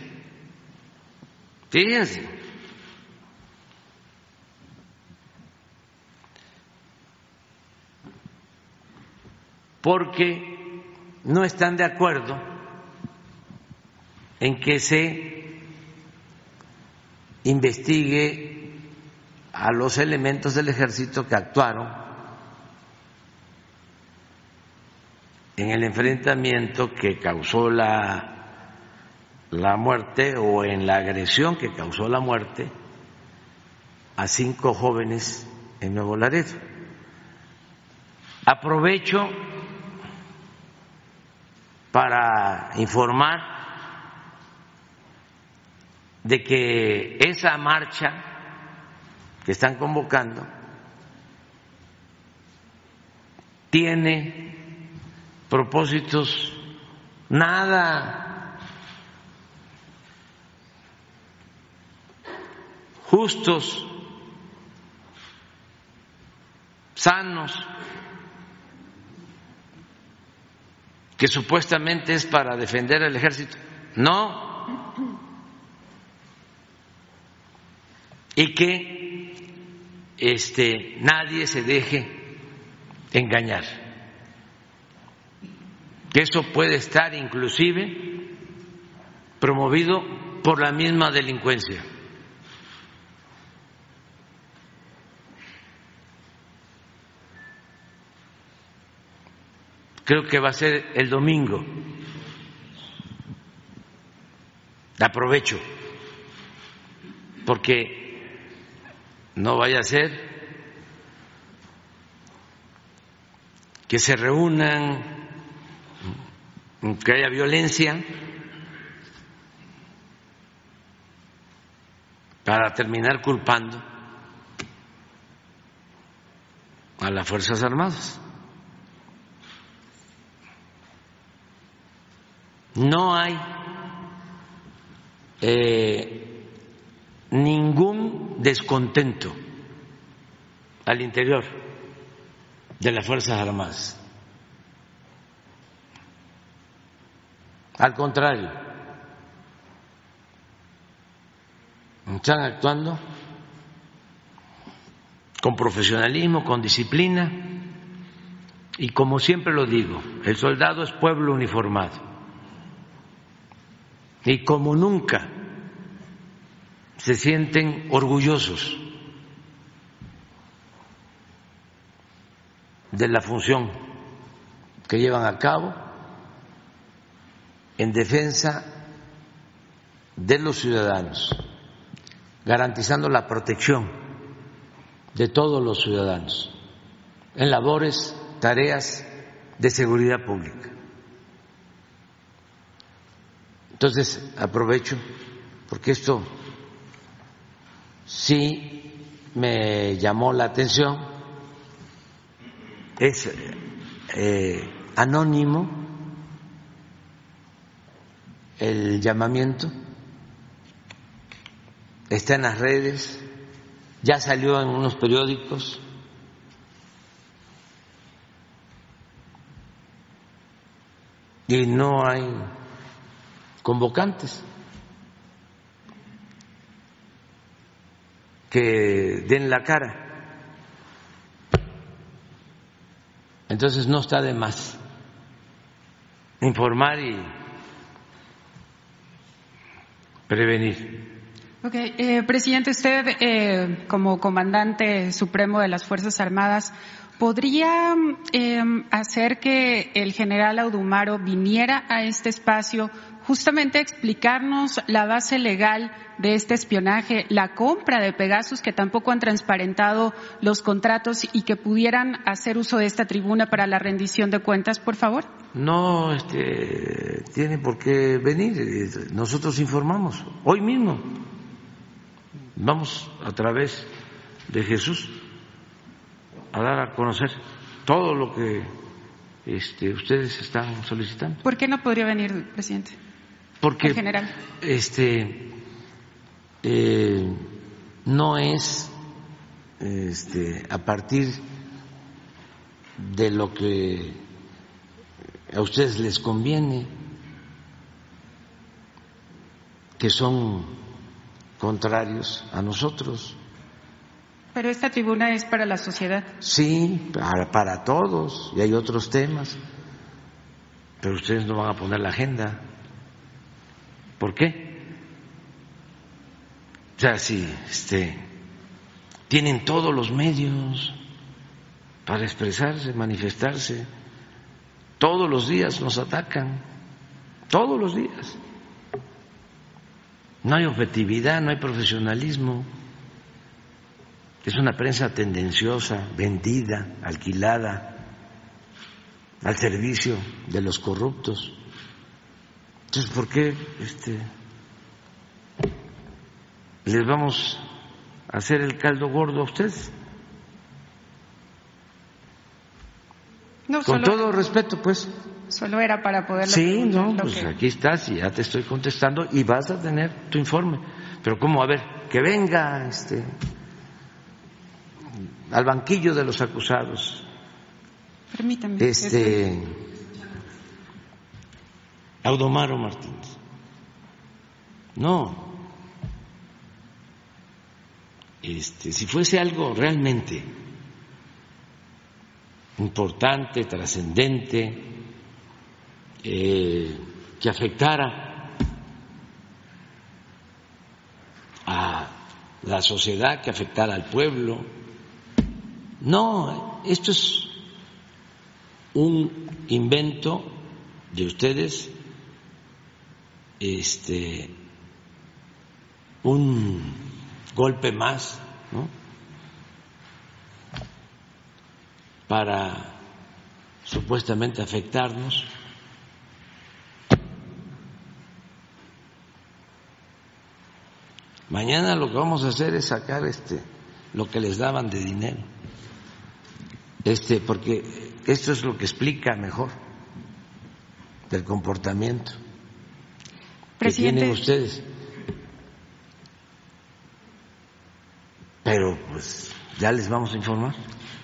Porque no están de acuerdo en que se investigue a los elementos del ejército que actuaron en el enfrentamiento que causó la la muerte o en la agresión que causó la muerte a cinco jóvenes en Nuevo Laredo. Aprovecho para informar de que esa marcha que están convocando tiene propósitos nada justos, sanos, que supuestamente es para defender al ejército. No. Y que este, nadie se deje engañar. Que eso puede estar inclusive promovido por la misma delincuencia. Creo que va a ser el domingo. Aprovecho, porque no vaya a ser que se reúnan, que haya violencia, para terminar culpando a las Fuerzas Armadas. No hay eh, ningún descontento al interior de las Fuerzas Armadas. Al contrario, están actuando con profesionalismo, con disciplina y como siempre lo digo, el soldado es pueblo uniformado y como nunca se sienten orgullosos de la función que llevan a cabo en defensa de los ciudadanos, garantizando la protección de todos los ciudadanos en labores, tareas de seguridad pública. Entonces, aprovecho, porque esto sí me llamó la atención, es eh, anónimo el llamamiento, está en las redes, ya salió en unos periódicos. Y no hay convocantes que den la cara. Entonces no está de más informar y prevenir. Ok, eh, presidente, usted eh, como comandante supremo de las Fuerzas Armadas, ¿podría eh, hacer que el general Audumaro viniera a este espacio justamente explicarnos la base legal de este espionaje, la compra de Pegasus, que tampoco han transparentado los contratos y que pudieran hacer uso de esta tribuna para la rendición de cuentas, por favor? No este, tiene por qué venir. Nosotros informamos hoy mismo. Vamos a través de Jesús a dar a conocer todo lo que este, ustedes están solicitando. ¿Por qué no podría venir, presidente? Porque este eh, no es este, a partir de lo que a ustedes les conviene, que son contrarios a nosotros. Pero esta tribuna es para la sociedad. Sí, para, para todos, y hay otros temas, pero ustedes no van a poner la agenda. ¿Por qué? O sea, si este, tienen todos los medios para expresarse, manifestarse, todos los días nos atacan, todos los días. No hay objetividad, no hay profesionalismo. Es una prensa tendenciosa, vendida, alquilada, al servicio de los corruptos. Entonces, ¿por qué este, les vamos a hacer el caldo gordo a ustedes? No, Con solo, todo respeto, pues. solo era para poder. Sí, no, pues aquí estás y ya te estoy contestando y vas a tener tu informe. Pero ¿cómo? A ver, que venga este al banquillo de los acusados. Permítame. Este Audomaro Martínez. No. Este, si fuese algo realmente importante, trascendente, eh, que afectara a la sociedad, que afectara al pueblo. No, esto es un invento de ustedes, este, un golpe más, ¿no? Para supuestamente afectarnos. Mañana lo que vamos a hacer es sacar este lo que les daban de dinero. Este, porque esto es lo que explica mejor del comportamiento Presidente. que tienen ustedes. Pero pues ya les vamos a informar.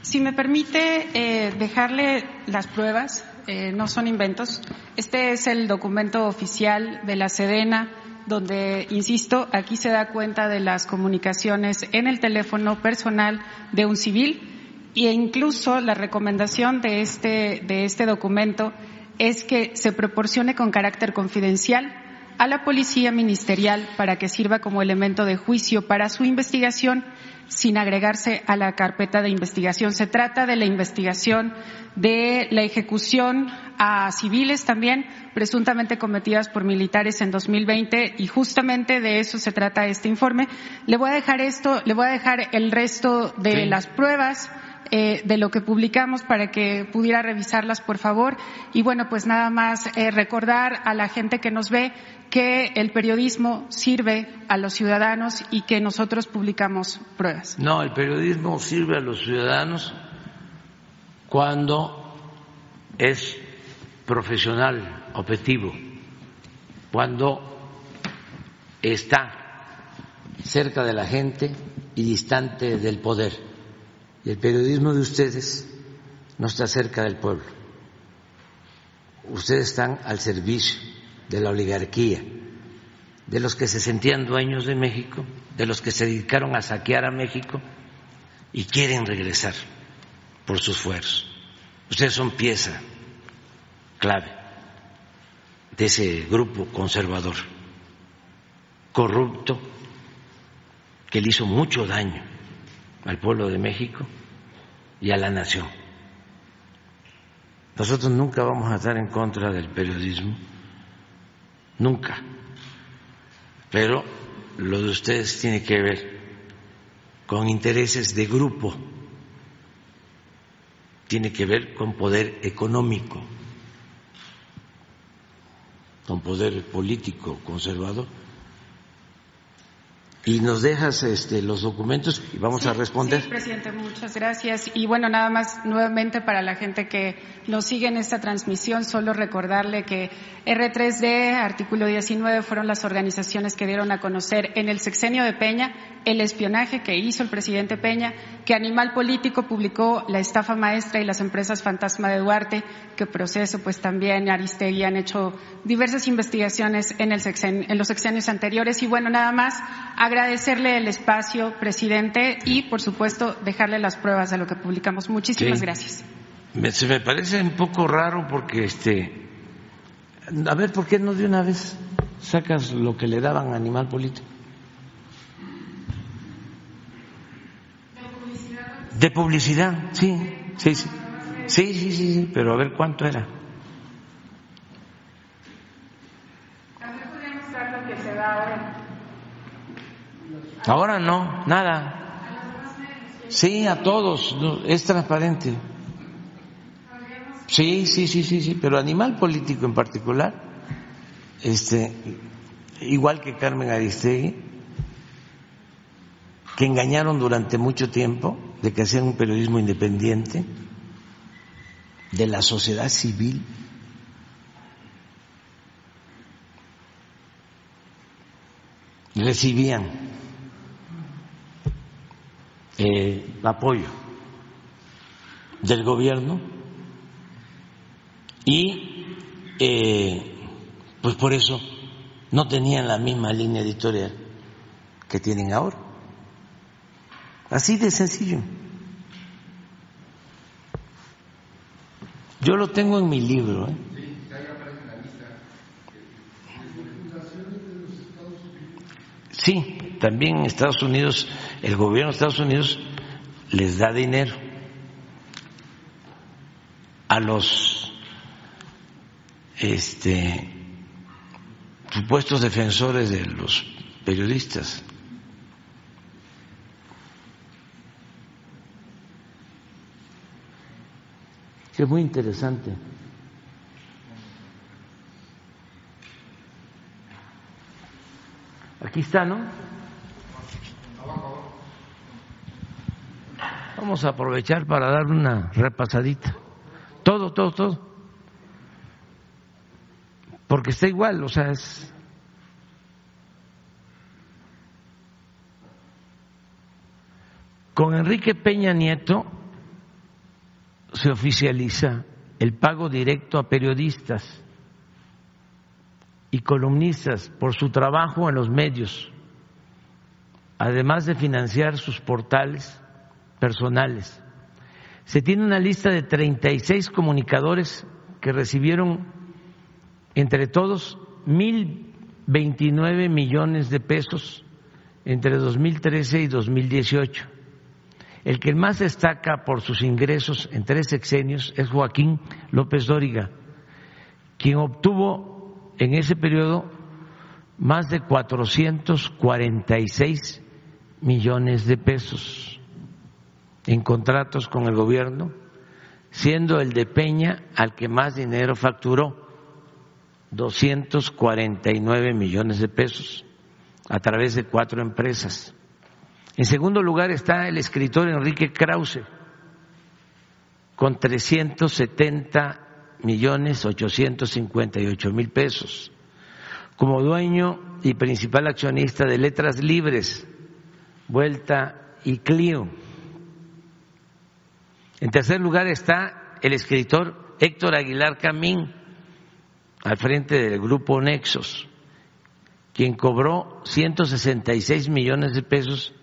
Si me permite eh, dejarle las pruebas, eh, no son inventos. Este es el documento oficial de la Sedena, donde, insisto, aquí se da cuenta de las comunicaciones en el teléfono personal de un civil e incluso la recomendación de este, de este documento es que se proporcione con carácter confidencial a la Policía Ministerial para que sirva como elemento de juicio para su investigación sin agregarse a la carpeta de investigación. Se trata de la investigación de la ejecución a civiles también presuntamente cometidas por militares en 2020 y justamente de eso se trata este informe. Le voy a dejar esto, le voy a dejar el resto de Sí. las pruebas eh, de lo que publicamos para que pudiera revisarlas, por favor. Y bueno, pues nada más eh, recordar a la gente que nos ve que el periodismo sirve a los ciudadanos y que nosotros publicamos pruebas. No, el periodismo sirve a los ciudadanos cuando es profesional, objetivo, cuando está cerca de la gente y distante del poder. Y el periodismo de ustedes no está cerca del pueblo. Ustedes están al servicio de la oligarquía, de los que se sentían dueños de México, de los que se dedicaron a saquear a México y quieren regresar por sus fuerzos. Ustedes son pieza clave de ese grupo conservador, corrupto, que le hizo mucho daño al pueblo de México y a la nación. Nosotros nunca vamos a estar en contra del periodismo, nunca. Pero lo de ustedes tiene que ver con intereses de grupo, tiene que ver con poder económico, con poder político conservador. Y nos dejas este, los documentos y vamos a Sí, responder. Sí, presidente, muchas gracias. Y bueno, nada más nuevamente para la gente que nos sigue en esta transmisión, solo recordarle que R3D, artículo 19, fueron las organizaciones que dieron a conocer en el sexenio de Peña el espionaje que hizo el presidente Peña, que Animal Político publicó la estafa maestra y las empresas fantasma de Duarte, que Proceso, pues también Aristegui han hecho diversas investigaciones en, el sexen- en los sexenios anteriores. Y bueno, nada más agradecerle el espacio, presidente, y por supuesto dejarle las pruebas de lo que publicamos. Muchísimas Sí. gracias. Se me parece un poco raro porque, este, a ver, ¿por qué no de una vez sacas lo que le daban a Animal Político? De publicidad, sí, sí, sí, sí, sí, sí, sí, pero a ver cuánto era. Ahora no, nada. Sí, a todos, es transparente. Sí, sí, sí, sí, sí, pero animal político en particular, este, igual que Carmen Aristegui, que engañaron durante mucho tiempo de que hacían un periodismo independiente de la sociedad civil. Recibían eh, apoyo del gobierno y eh, pues por eso no tenían la misma línea editorial que tienen ahora. Así de sencillo. Yo lo tengo en mi libro. ¿eh? Sí, también en Estados Unidos, el gobierno de Estados Unidos les da dinero a los este, supuestos defensores de los periodistas. Es muy interesante. Aquí está, ¿no? Vamos a aprovechar para dar una repasadita. Todo, todo, todo. Porque está igual, o sea, es... Con Enrique Peña Nieto se oficializa el pago directo a periodistas y columnistas por su trabajo en los medios, además de financiar sus portales personales. Se tiene una lista de 36 comunicadores que recibieron entre todos 1.029 millones de pesos entre 2013 y 2018 el que más destaca por sus ingresos en tres sexenios es Joaquín López Dóriga, quien obtuvo en ese periodo más de 446 millones de pesos en contratos con el gobierno, siendo el de Peña al que más dinero facturó, 249 millones de pesos, a través de cuatro empresas. En segundo lugar está el escritor Enrique Krause, con 370 millones 858 mil pesos, como dueño y principal accionista de Letras Libres, Vuelta y Clio. En tercer lugar está el escritor Héctor Aguilar Camín, al frente del grupo Nexos, quien cobró 166 millones de pesos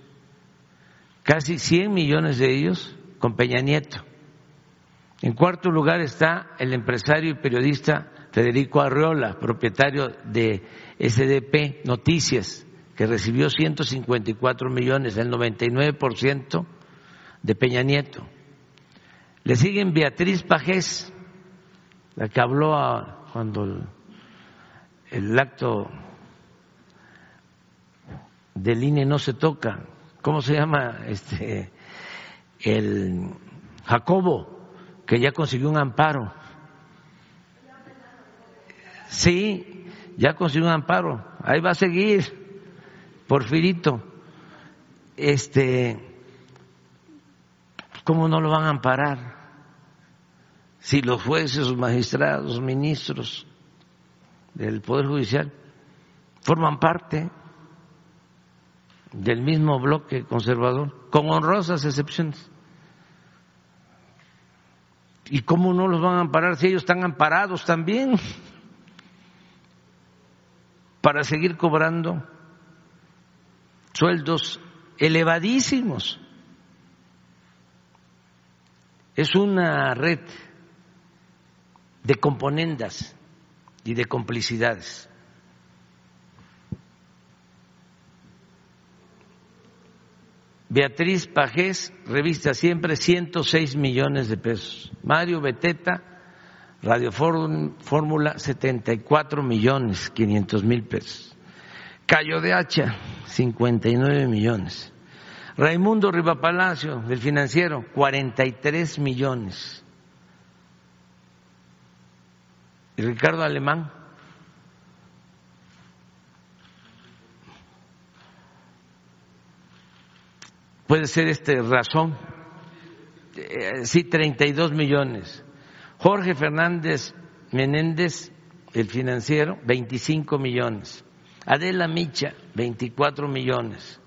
casi 100 millones de ellos con Peña Nieto. En cuarto lugar está el empresario y periodista Federico Arreola, propietario de SDP Noticias, que recibió 154 millones, el 99% de Peña Nieto. Le siguen Beatriz Pajés, la que habló cuando el, el acto del INE no se toca, ¿cómo se llama? Este, el Jacobo, que ya consiguió un amparo. Sí, ya consiguió un amparo. Ahí va a seguir, Porfirito. Este, ¿cómo no lo van a amparar? Si los jueces, los magistrados, los ministros del Poder Judicial forman parte del mismo bloque conservador, con honrosas excepciones. ¿Y cómo no los van a amparar si ellos están amparados también? Para seguir cobrando sueldos elevadísimos. Es una red de componendas y de complicidades. Beatriz Pajés, revista siempre, 106 millones de pesos. Mario Beteta, Radio Fórmula, 74 millones 500 mil pesos. Cayo de Hacha, 59 millones. Raimundo Rivapalacio, del financiero, 43 millones. Y Ricardo Alemán, puede ser este razón. Eh, sí, 32 millones. Jorge Fernández Menéndez, el financiero, 25 millones. Adela Micha, 24 millones.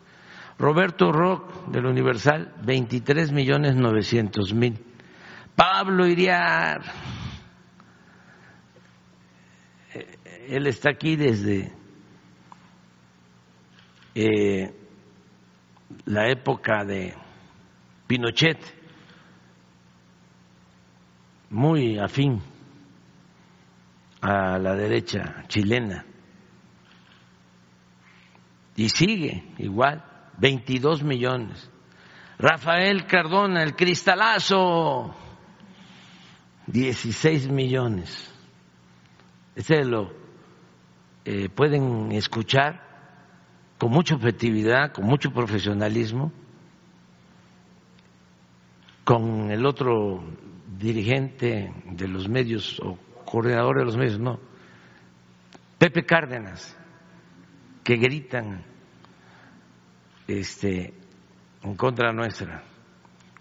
Roberto Rock, del Universal, 23 millones 900 mil. Pablo Iriar, eh, él está aquí desde eh, la época de Pinochet, muy afín a la derecha chilena. Y sigue igual, 22 millones. Rafael Cardona, el cristalazo, 16 millones. Este lo eh, pueden escuchar con mucha objetividad, con mucho profesionalismo, con el otro dirigente de los medios o coordinador de los medios, no, Pepe Cárdenas, que gritan este, en contra nuestra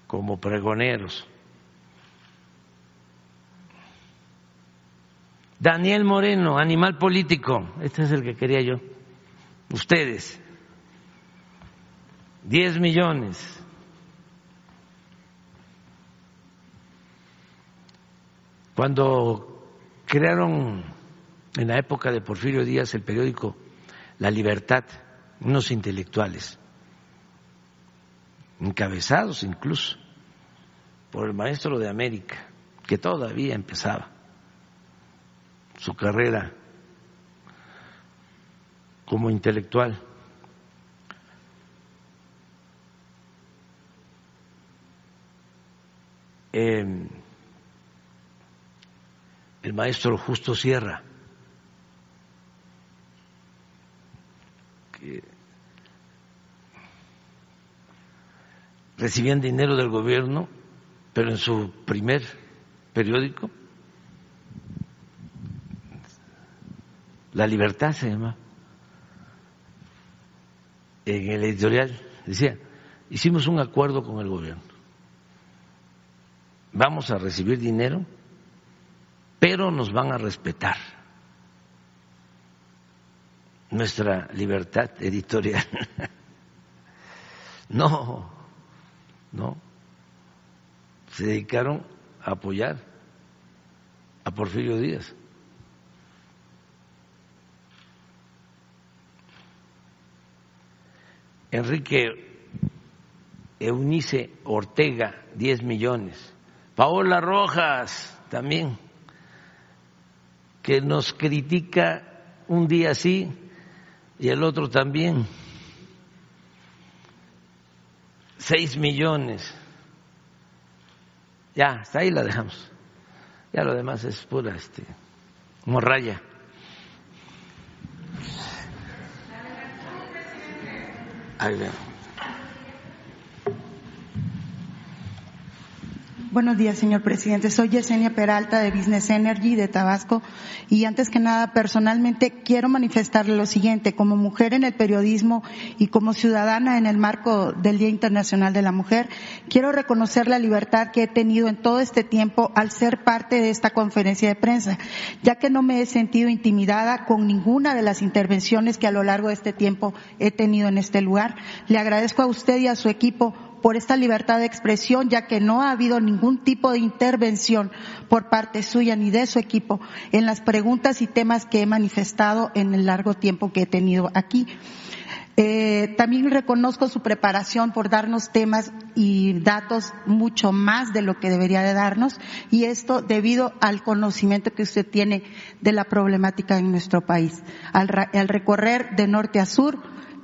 como pregoneros. Daniel Moreno, animal político, este es el que quería yo ustedes, 10 millones. Cuando crearon en la época de Porfirio Díaz el periódico La Libertad, unos intelectuales, encabezados incluso por el maestro de América, que todavía empezaba su carrera como intelectual. el maestro Justo Sierra, que recibían dinero del gobierno, pero en su primer periódico, La Libertad se llama en el editorial, decía, hicimos un acuerdo con el gobierno. Vamos a recibir dinero, pero nos van a respetar nuestra libertad editorial. no, no. Se dedicaron a apoyar a Porfirio Díaz. Enrique Eunice Ortega, 10 millones. Paola Rojas, también, que nos critica un día sí y el otro también. 6 millones. Ya, hasta ahí la dejamos. Ya lo demás es pura este, morralla. Amen. Buenos días, señor presidente. Soy Yesenia Peralta de Business Energy de Tabasco y antes que nada, personalmente quiero manifestarle lo siguiente. Como mujer en el periodismo y como ciudadana en el marco del Día Internacional de la Mujer, quiero reconocer la libertad que he tenido en todo este tiempo al ser parte de esta conferencia de prensa, ya que no me he sentido intimidada con ninguna de las intervenciones que a lo largo de este tiempo he tenido en este lugar. Le agradezco a usted y a su equipo por esta libertad de expresión, ya que no ha habido ningún tipo de intervención por parte suya ni de su equipo en las preguntas y temas que he manifestado en el largo tiempo que he tenido aquí. Eh, también reconozco su preparación por darnos temas y datos mucho más de lo que debería de darnos y esto debido al conocimiento que usted tiene de la problemática en nuestro país. al recorrer de norte a sur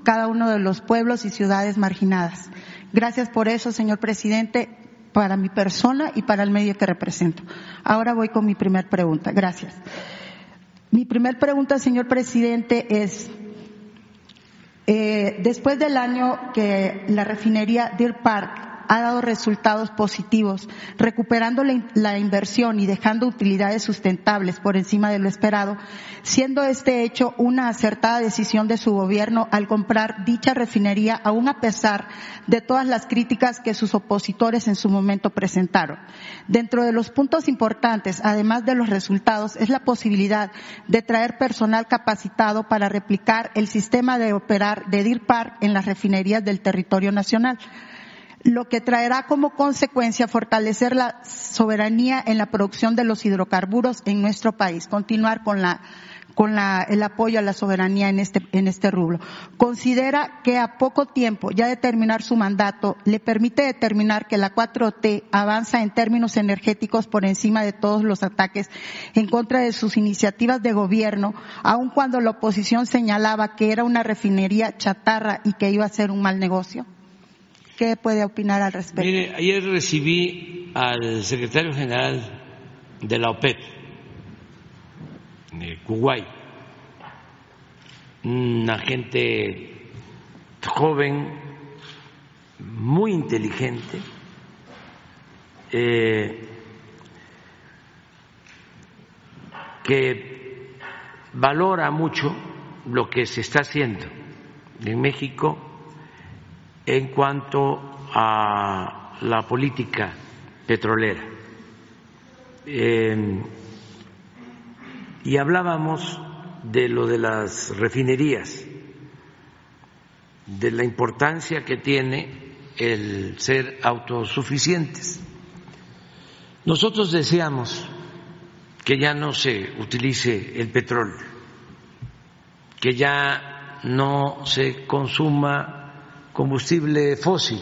cada uno de los pueblos y ciudades marginadas. Gracias por eso, señor presidente, para mi persona y para el medio que represento. Ahora voy con mi primer pregunta. Gracias. Mi primer pregunta, señor presidente, es, eh, después del año que la refinería Deer Park ha dado resultados positivos, recuperando la, inversión y dejando utilidades sustentables por encima de lo esperado, siendo este hecho una acertada decisión de su gobierno al comprar dicha refinería, aún a pesar de todas las críticas que sus opositores en su momento presentaron. Dentro de los puntos importantes, además de los resultados, es la posibilidad de traer personal capacitado para replicar el sistema de operar de DIRPAR en las refinerías del territorio nacional lo que traerá como consecuencia fortalecer la soberanía en la producción de los hidrocarburos en nuestro país, continuar con la con el apoyo a la soberanía en este, en este rubro. Considera que a poco tiempo ya de terminar su mandato le permite determinar que la 4T avanza en términos energéticos por encima de todos los ataques en contra de sus iniciativas de gobierno, aun cuando la oposición señalaba que era una refinería chatarra y que iba a ser un mal negocio. ¿Qué puede opinar al respecto? Mire, ayer recibí al secretario general de la OPEP, Kuwait, una gente joven, muy inteligente, eh, que valora mucho lo que se está haciendo en México en cuanto a la política petrolera. Eh, y hablábamos de lo de las refinerías, de la importancia que tiene el ser autosuficientes. Nosotros deseamos que ya no se utilice el petróleo, que ya no se consuma combustible fósil,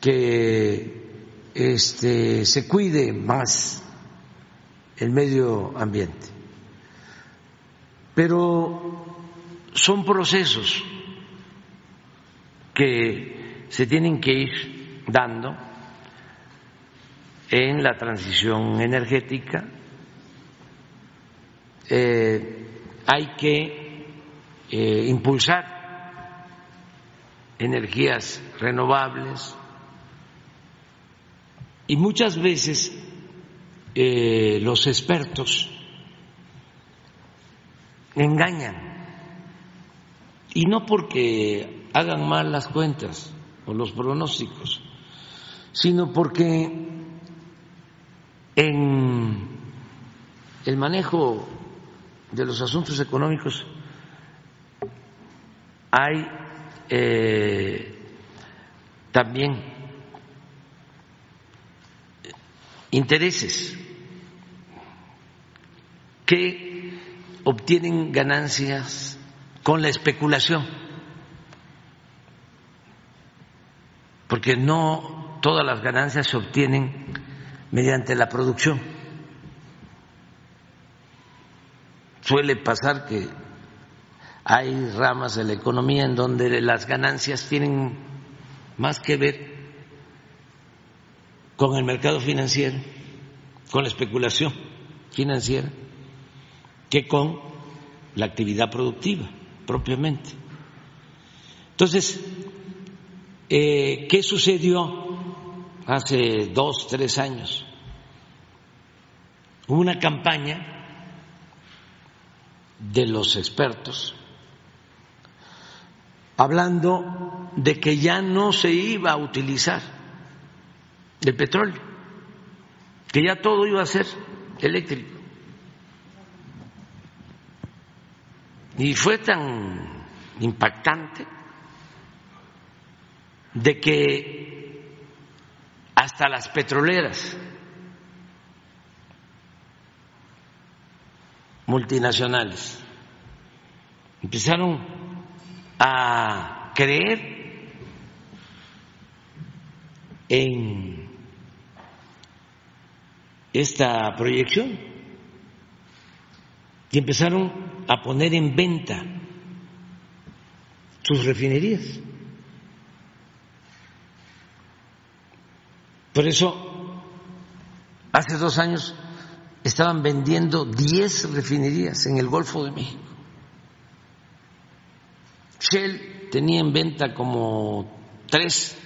que este, se cuide más el medio ambiente. Pero son procesos que se tienen que ir dando en la transición energética. Eh, hay que eh, impulsar energías renovables. Y muchas veces eh, los expertos engañan. Y no porque hagan mal las cuentas o los pronósticos, sino porque en el manejo de los asuntos económicos hay eh, también intereses que obtienen ganancias con la especulación, porque no todas las ganancias se obtienen mediante la producción. Suele pasar que hay ramas de la economía en donde las ganancias tienen más que ver con el mercado financiero, con la especulación financiera que con la actividad productiva propiamente. Entonces, eh, ¿qué sucedió hace dos, tres años? Hubo una campaña de los expertos hablando de que ya no se iba a utilizar el petróleo, que ya todo iba a ser eléctrico. Y fue tan impactante de que hasta las petroleras multinacionales empezaron a creer en esta proyección y empezaron a poner en venta sus refinerías. Por eso, hace dos años estaban vendiendo diez refinerías en el Golfo de México. Shell tenía en venta como tres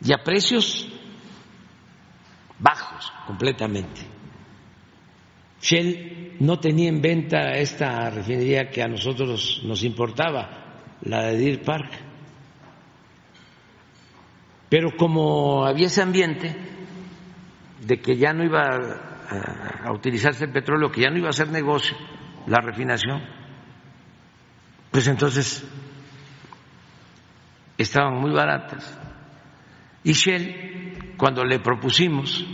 y a precios bajos completamente. Shell no tenía en venta esta refinería que a nosotros nos importaba, la de Deer Park. Pero como había ese ambiente de que ya no iba a, utilizarse el petróleo, que ya no iba a ser negocio la refinación, pues entonces estaban muy baratas. Y Shell, cuando le propusimos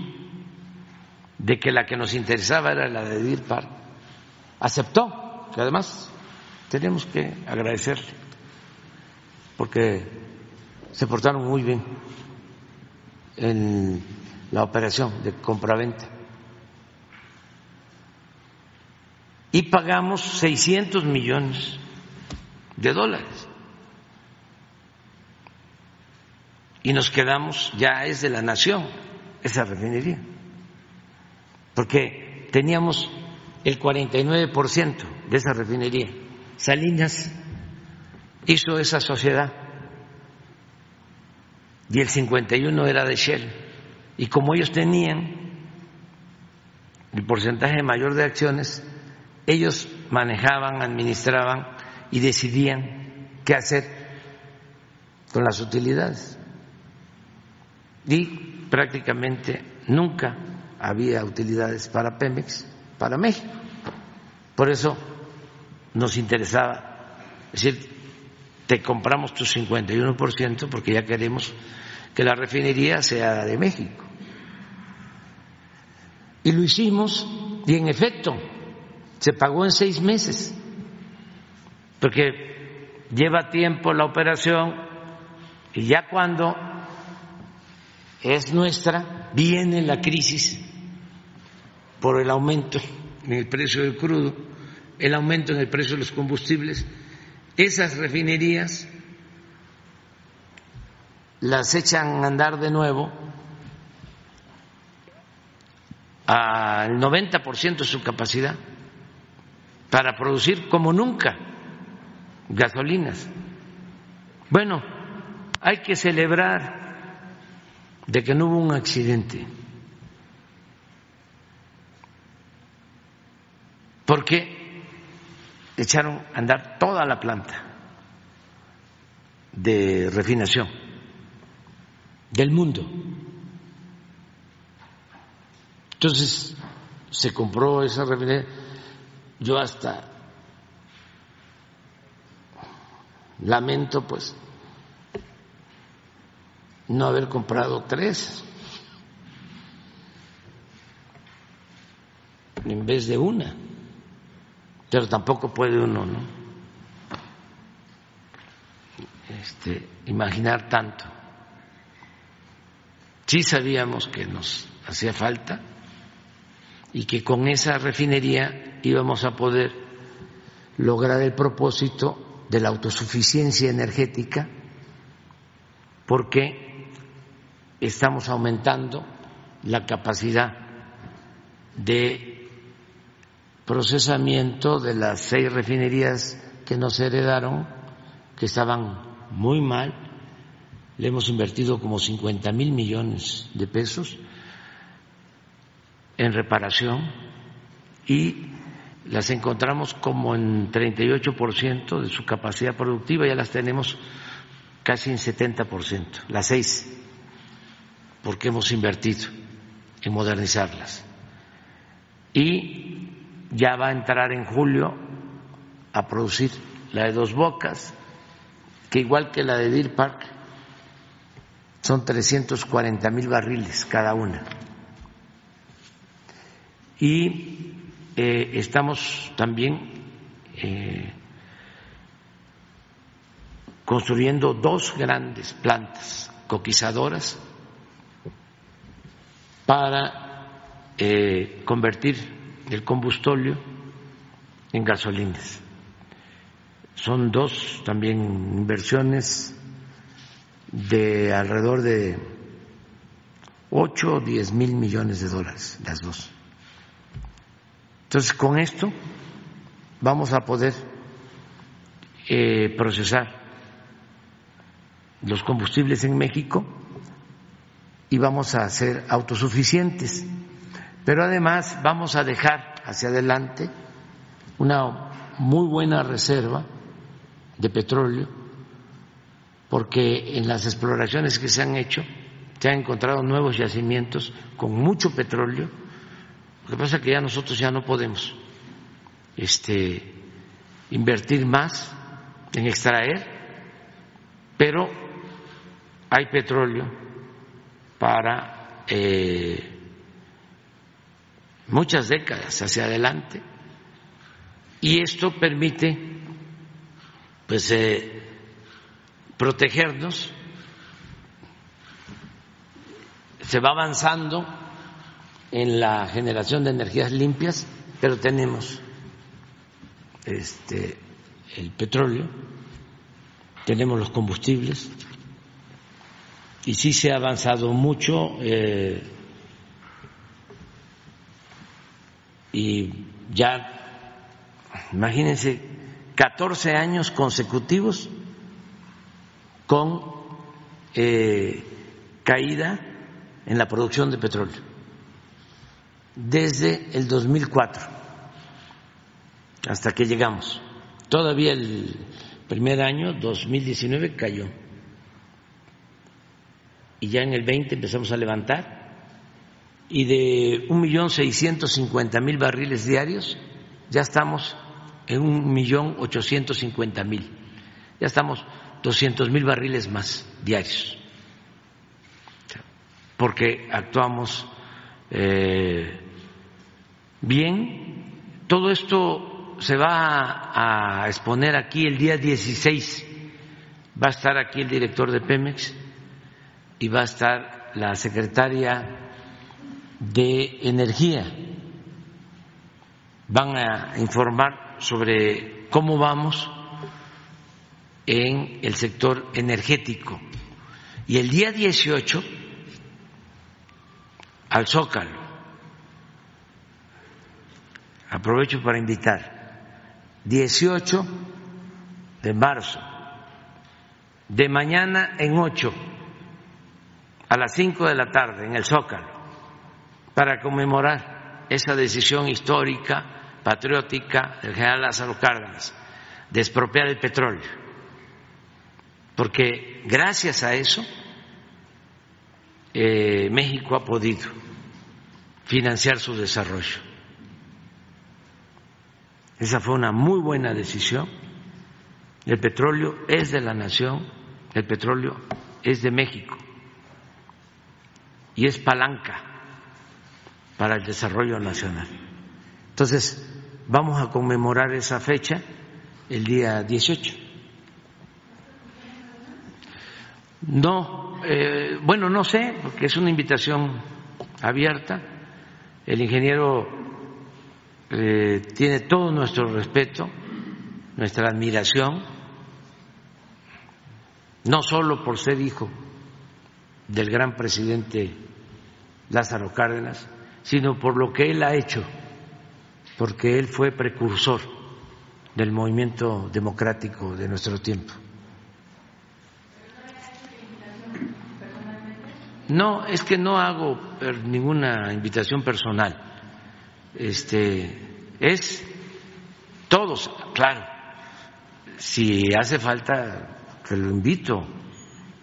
de que la que nos interesaba era la de Deer Park, aceptó, que además tenemos que agradecerle, porque se portaron muy bien en la operación de compraventa. Y pagamos 600 millones de dólares. Y nos quedamos, ya es de la nación esa refinería, porque teníamos el 49% de esa refinería. Salinas hizo esa sociedad y el 51 era de Shell. Y como ellos tenían el porcentaje mayor de acciones, ellos manejaban, administraban y decidían qué hacer con las utilidades. Y prácticamente nunca había utilidades para Pemex, para México. Por eso nos interesaba decir, te compramos tu 51% porque ya queremos que la refinería sea de México. Y lo hicimos y en efecto se pagó en seis meses, porque lleva tiempo la operación y ya cuando es nuestra viene la crisis por el aumento en el precio del crudo, el aumento en el precio de los combustibles, esas refinerías las echan a andar de nuevo al 90% de su capacidad para producir como nunca gasolinas. Bueno, hay que celebrar de que no hubo un accidente, porque echaron a andar toda la planta de refinación del mundo. Entonces se compró esa refinería. Yo hasta lamento pues no haber comprado tres en vez de una. Pero tampoco puede uno, ¿no? Este, imaginar tanto. Sí sabíamos que nos hacía falta y que con esa refinería íbamos a poder lograr el propósito de la autosuficiencia energética porque estamos aumentando la capacidad de procesamiento de las seis refinerías que nos heredaron, que estaban muy mal, le hemos invertido como 50 mil millones de pesos en reparación y las encontramos como en 38% de su capacidad productiva, ya las tenemos casi en 70%, las seis, porque hemos invertido en modernizarlas. Y ya va a entrar en julio a producir la de dos bocas, que igual que la de Deer Park, son 340 mil barriles cada una. Y eh, estamos también eh, construyendo dos grandes plantas coquizadoras para eh, convertir el combustóleo en gasolinas. Son dos también inversiones de alrededor de 8 o 10 mil millones de dólares, las dos. Entonces, con esto vamos a poder eh, procesar los combustibles en México y vamos a ser autosuficientes. Pero además vamos a dejar hacia adelante una muy buena reserva de petróleo, porque en las exploraciones que se han hecho se han encontrado nuevos yacimientos con mucho petróleo. Lo que pasa es que ya nosotros ya no podemos este, invertir más en extraer, pero hay petróleo para eh, muchas décadas hacia adelante y esto permite pues eh, protegernos. Se va avanzando en la generación de energías limpias pero tenemos este el petróleo tenemos los combustibles y sí se ha avanzado mucho eh, y ya, imagínense, 14 años consecutivos con eh, caída en la producción de petróleo, desde el 2004 hasta que llegamos. Todavía el primer año, 2019, cayó. Y ya en el 20 empezamos a levantar y de un millón cincuenta mil barriles diarios ya estamos en un millón ochocientos cincuenta mil ya estamos doscientos mil barriles más diarios porque actuamos eh, bien todo esto se va a exponer aquí el día 16 va a estar aquí el director de Pemex y va a estar la secretaria de energía. Van a informar sobre cómo vamos en el sector energético. Y el día 18, al Zócalo, aprovecho para invitar, 18 de marzo, de mañana en 8, a las 5 de la tarde, en el Zócalo para conmemorar esa decisión histórica, patriótica del general Lázaro Cárdenas de expropiar el petróleo. Porque gracias a eso eh, México ha podido financiar su desarrollo. Esa fue una muy buena decisión. El petróleo es de la nación, el petróleo es de México y es palanca para el desarrollo nacional. Entonces, vamos a conmemorar esa fecha el día 18. No, eh, bueno, no sé, porque es una invitación abierta. El ingeniero eh, tiene todo nuestro respeto, nuestra admiración, no solo por ser hijo del gran presidente Lázaro Cárdenas, sino por lo que él ha hecho, porque él fue precursor del movimiento democrático de nuestro tiempo. No, es que no hago ninguna invitación personal. Este es todos, claro. Si hace falta, te lo invito.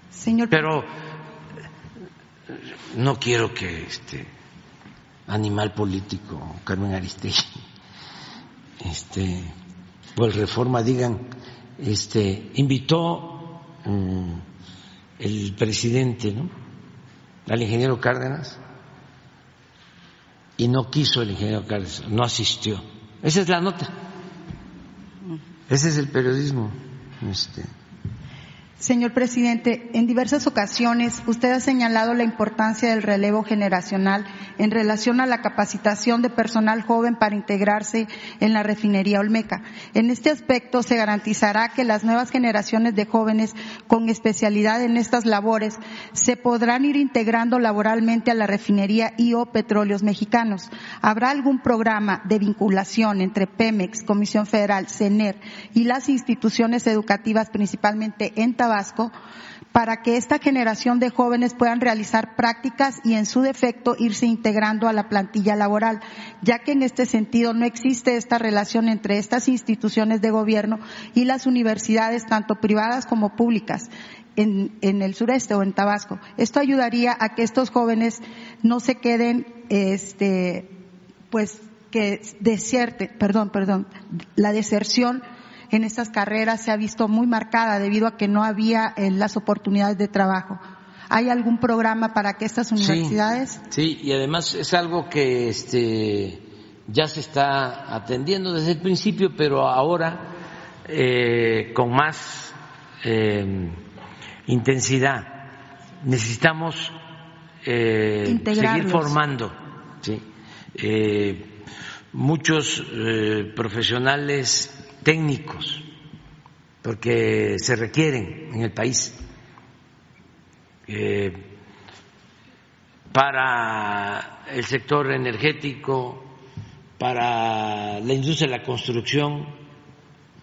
Señor. Pero no quiero que este animal político, Carmen Aristegui, este, pues Reforma, digan, este, invitó mm, el presidente, ¿no? Al ingeniero Cárdenas y no quiso el ingeniero Cárdenas, no asistió. Esa es la nota. Ese es el periodismo. Este. Señor presidente, en diversas ocasiones usted ha señalado la importancia del relevo generacional en relación a la capacitación de personal joven para integrarse en la refinería Olmeca. En este aspecto se garantizará que las nuevas generaciones de jóvenes con especialidad en estas labores se podrán ir integrando laboralmente a la refinería y o petróleos mexicanos. ¿Habrá algún programa de vinculación entre Pemex, Comisión Federal, CENER y las instituciones educativas principalmente en para que esta generación de jóvenes puedan realizar prácticas y en su defecto irse integrando a la plantilla laboral, ya que en este sentido no existe esta relación entre estas instituciones de gobierno y las universidades, tanto privadas como públicas. En, el sureste o en Tabasco. Esto ayudaría a que estos jóvenes no se queden, este, pues, que deserte, perdón, perdón, la deserción en estas carreras se ha visto muy marcada debido a que no había eh, las oportunidades de trabajo. ¿Hay algún programa para que estas universidades? Sí, y además es algo que este, ya se está atendiendo desde el principio, pero ahora eh, con más eh, intensidad. Necesitamos seguir formando. ¿sí? muchos profesionales técnicos, porque se requieren en el país. Eh, para el sector energético, para la industria de la construcción.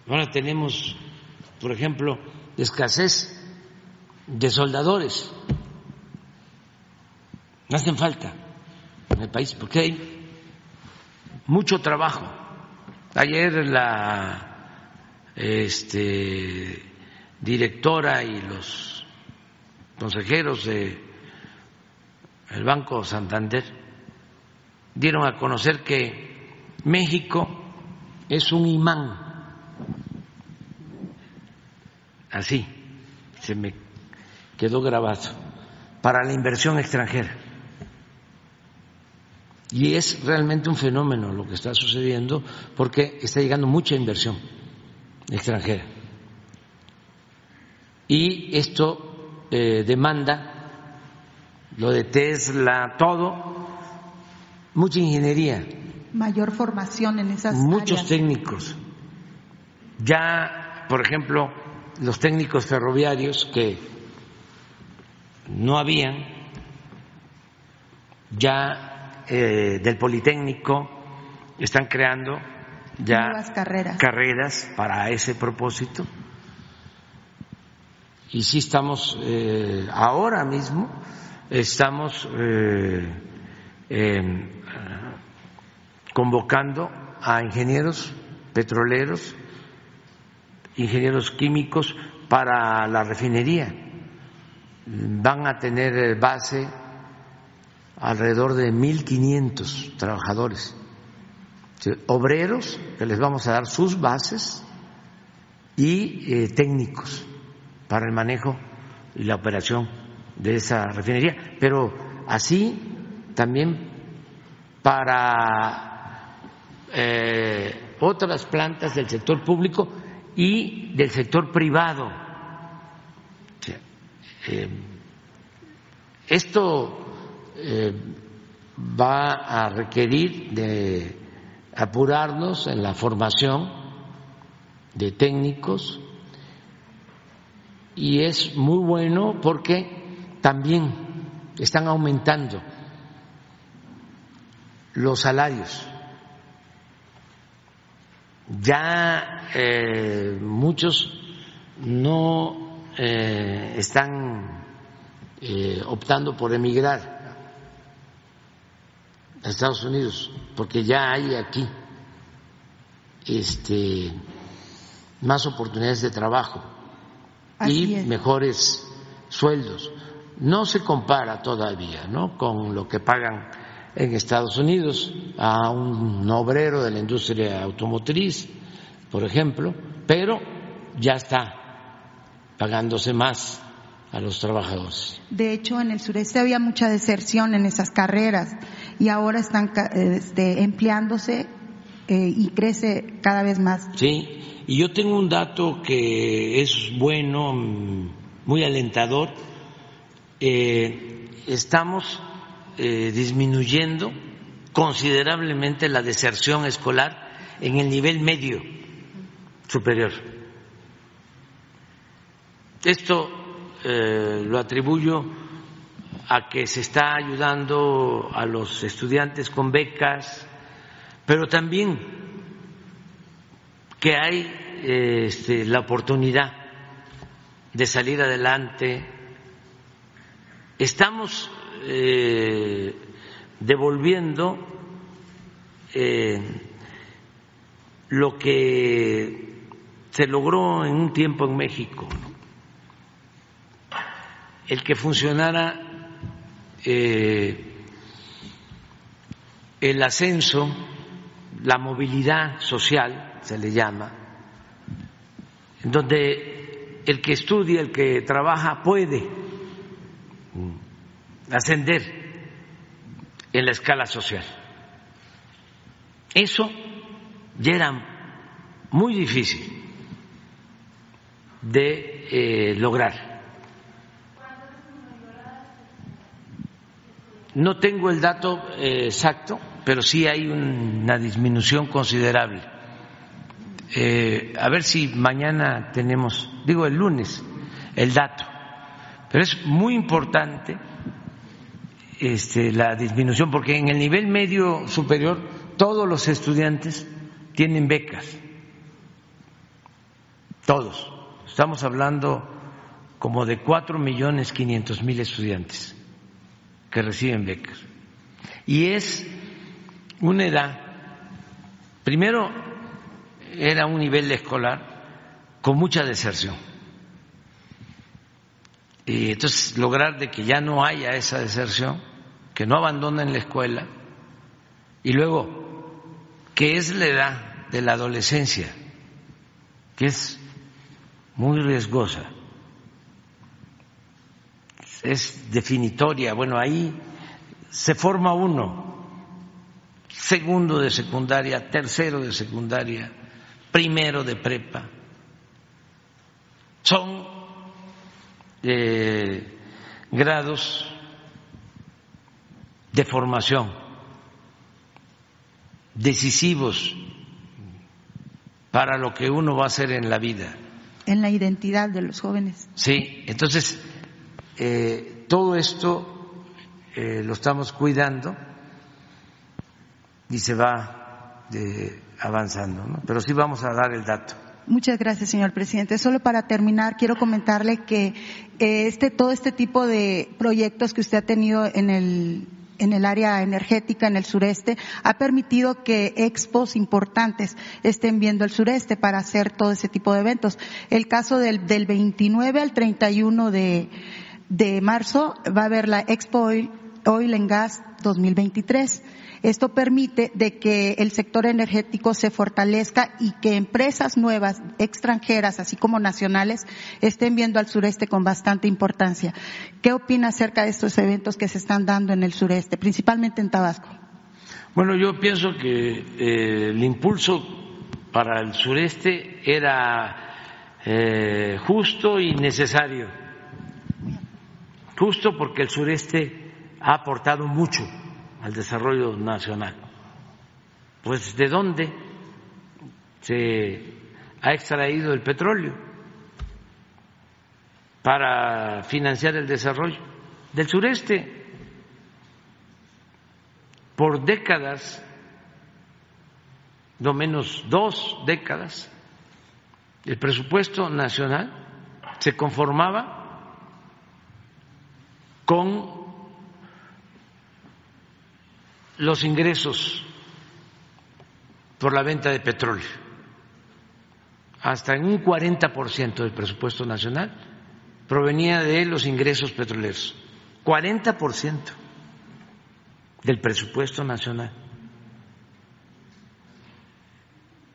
Ahora tenemos, por ejemplo, escasez de soldadores. No hacen falta en el país porque hay mucho trabajo. Ayer la este, directora y los consejeros del el Banco Santander dieron a conocer que México es un imán, así se me quedó grabado, para la inversión extranjera. Y es realmente un fenómeno lo que está sucediendo porque está llegando mucha inversión extranjera. Y esto eh, demanda lo de Tesla, todo, mucha ingeniería. Mayor formación en esas Muchos técnicos. Ya, por ejemplo, los técnicos ferroviarios que no habían, ya eh, del Politécnico, están creando ya carreras. para ese propósito. Y sí estamos eh, ahora mismo, estamos eh, em, convocando a ingenieros petroleros, ingenieros químicos para la refinería. Van a tener base alrededor de 1.500 trabajadores obreros que les vamos a dar sus bases y eh, técnicos para el manejo y la operación de esa refinería, pero así también para eh, otras plantas del sector público y del sector privado. Eh, esto va a requerir de apurarnos en la formación de técnicos y es muy bueno porque también están aumentando los salarios. Ya eh, muchos no eh, están eh, optando por emigrar a Estados Unidos, porque ya hay aquí este, más oportunidades de trabajo y mejores sueldos. No se compara todavía ¿no? con lo que pagan en Estados Unidos a un obrero de la industria automotriz, por ejemplo, pero ya está pagándose más a los trabajadores. De hecho, en el sureste había mucha deserción en esas carreras y ahora están este, empleándose eh, y crece cada vez más. Sí, y yo tengo un dato que es bueno, muy alentador. Eh, estamos eh, disminuyendo considerablemente la deserción escolar en el nivel medio superior. Esto lo atribuyo a que se está ayudando a los estudiantes con becas, pero también que hay este, la oportunidad de salir adelante. Estamos eh, devolviendo eh, lo que se logró en un tiempo en México, el que funcionara eh, el ascenso, la movilidad social, se le llama, en donde el que estudia, el que trabaja puede ascender en la escala social. Eso ya era muy difícil de eh, lograr. No tengo el dato eh, exacto, pero sí hay una disminución considerable. Eh, a ver si mañana tenemos, digo el lunes, el dato. Pero es muy importante este, la disminución, porque en el nivel medio superior todos los estudiantes tienen becas, todos. Estamos hablando como de cuatro millones quinientos mil estudiantes que reciben becas. Y es una edad, primero era un nivel escolar con mucha deserción. Y entonces lograr de que ya no haya esa deserción, que no abandonen la escuela, y luego que es la edad de la adolescencia, que es muy riesgosa es definitoria. Bueno, ahí se forma uno, segundo de secundaria, tercero de secundaria, primero de prepa. Son eh, grados de formación decisivos para lo que uno va a hacer en la vida. En la identidad de los jóvenes. Sí, entonces eh, todo esto eh, lo estamos cuidando y se va eh, avanzando, ¿no? pero sí vamos a dar el dato. Muchas gracias, señor presidente. Solo para terminar, quiero comentarle que este, todo este tipo de proyectos que usted ha tenido en el, en el área energética en el sureste ha permitido que expos importantes estén viendo el sureste para hacer todo ese tipo de eventos. El caso del, del 29 al 31 de, de marzo va a haber la Expo Oil, Oil and Gas 2023. Esto permite de que el sector energético se fortalezca y que empresas nuevas, extranjeras, así como nacionales, estén viendo al sureste con bastante importancia. ¿Qué opina acerca de estos eventos que se están dando en el sureste, principalmente en Tabasco? Bueno, yo pienso que eh, el impulso para el sureste era eh, justo y necesario justo porque el sureste ha aportado mucho al desarrollo nacional. Pues ¿de dónde se ha extraído el petróleo para financiar el desarrollo? Del sureste. Por décadas, no menos dos décadas, el presupuesto nacional se conformaba con los ingresos por la venta de petróleo, hasta en un 40% del presupuesto nacional provenía de los ingresos petroleros, 40% del presupuesto nacional.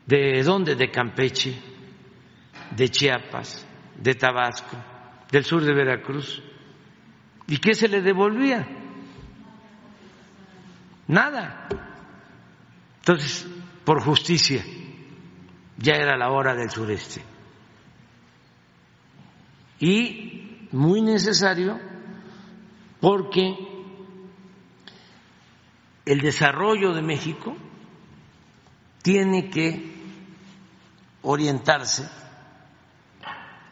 ¿De dónde? De Campeche, de Chiapas, de Tabasco, del sur de Veracruz. ¿Y qué se le devolvía? Nada. Entonces, por justicia, ya era la hora del sureste. Y muy necesario porque el desarrollo de México tiene que orientarse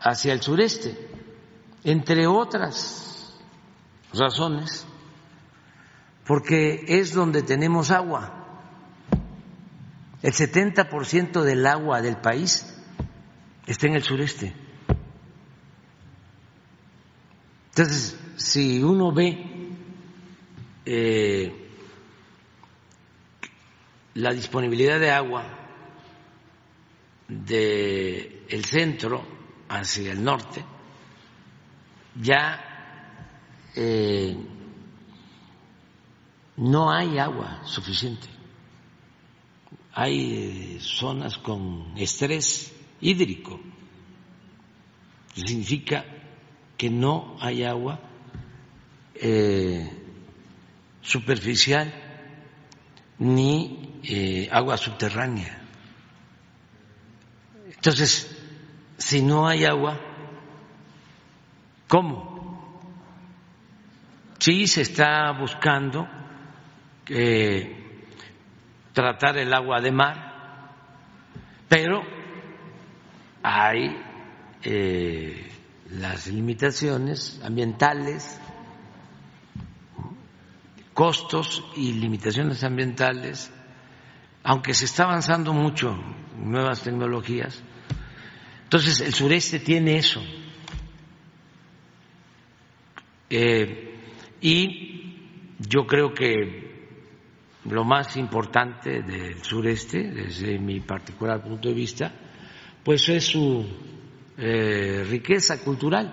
hacia el sureste, entre otras razones, porque es donde tenemos agua. El 70% del agua del país está en el sureste. Entonces, si uno ve eh, la disponibilidad de agua del el centro hacia el norte, ya eh, no hay agua suficiente. Hay zonas con estrés hídrico. Significa que no hay agua eh, superficial ni eh, agua subterránea. Entonces, si no hay agua, ¿cómo? Sí se está buscando eh, tratar el agua de mar, pero hay eh, las limitaciones ambientales, costos y limitaciones ambientales, aunque se está avanzando mucho en nuevas tecnologías. Entonces, el sureste tiene eso. Eh, y yo creo que lo más importante del sureste, desde mi particular punto de vista, pues es su eh, riqueza cultural,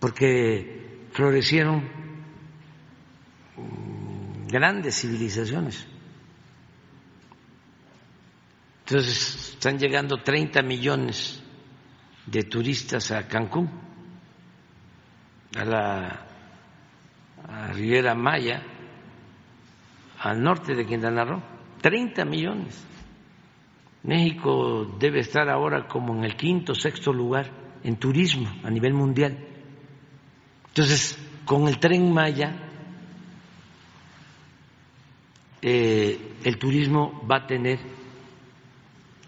porque florecieron mm, grandes civilizaciones. Entonces están llegando 30 millones de turistas a Cancún, a la a Maya, al norte de Quintana Roo, 30 millones. México debe estar ahora como en el quinto, sexto lugar en turismo a nivel mundial. Entonces, con el tren Maya, eh, el turismo va a tener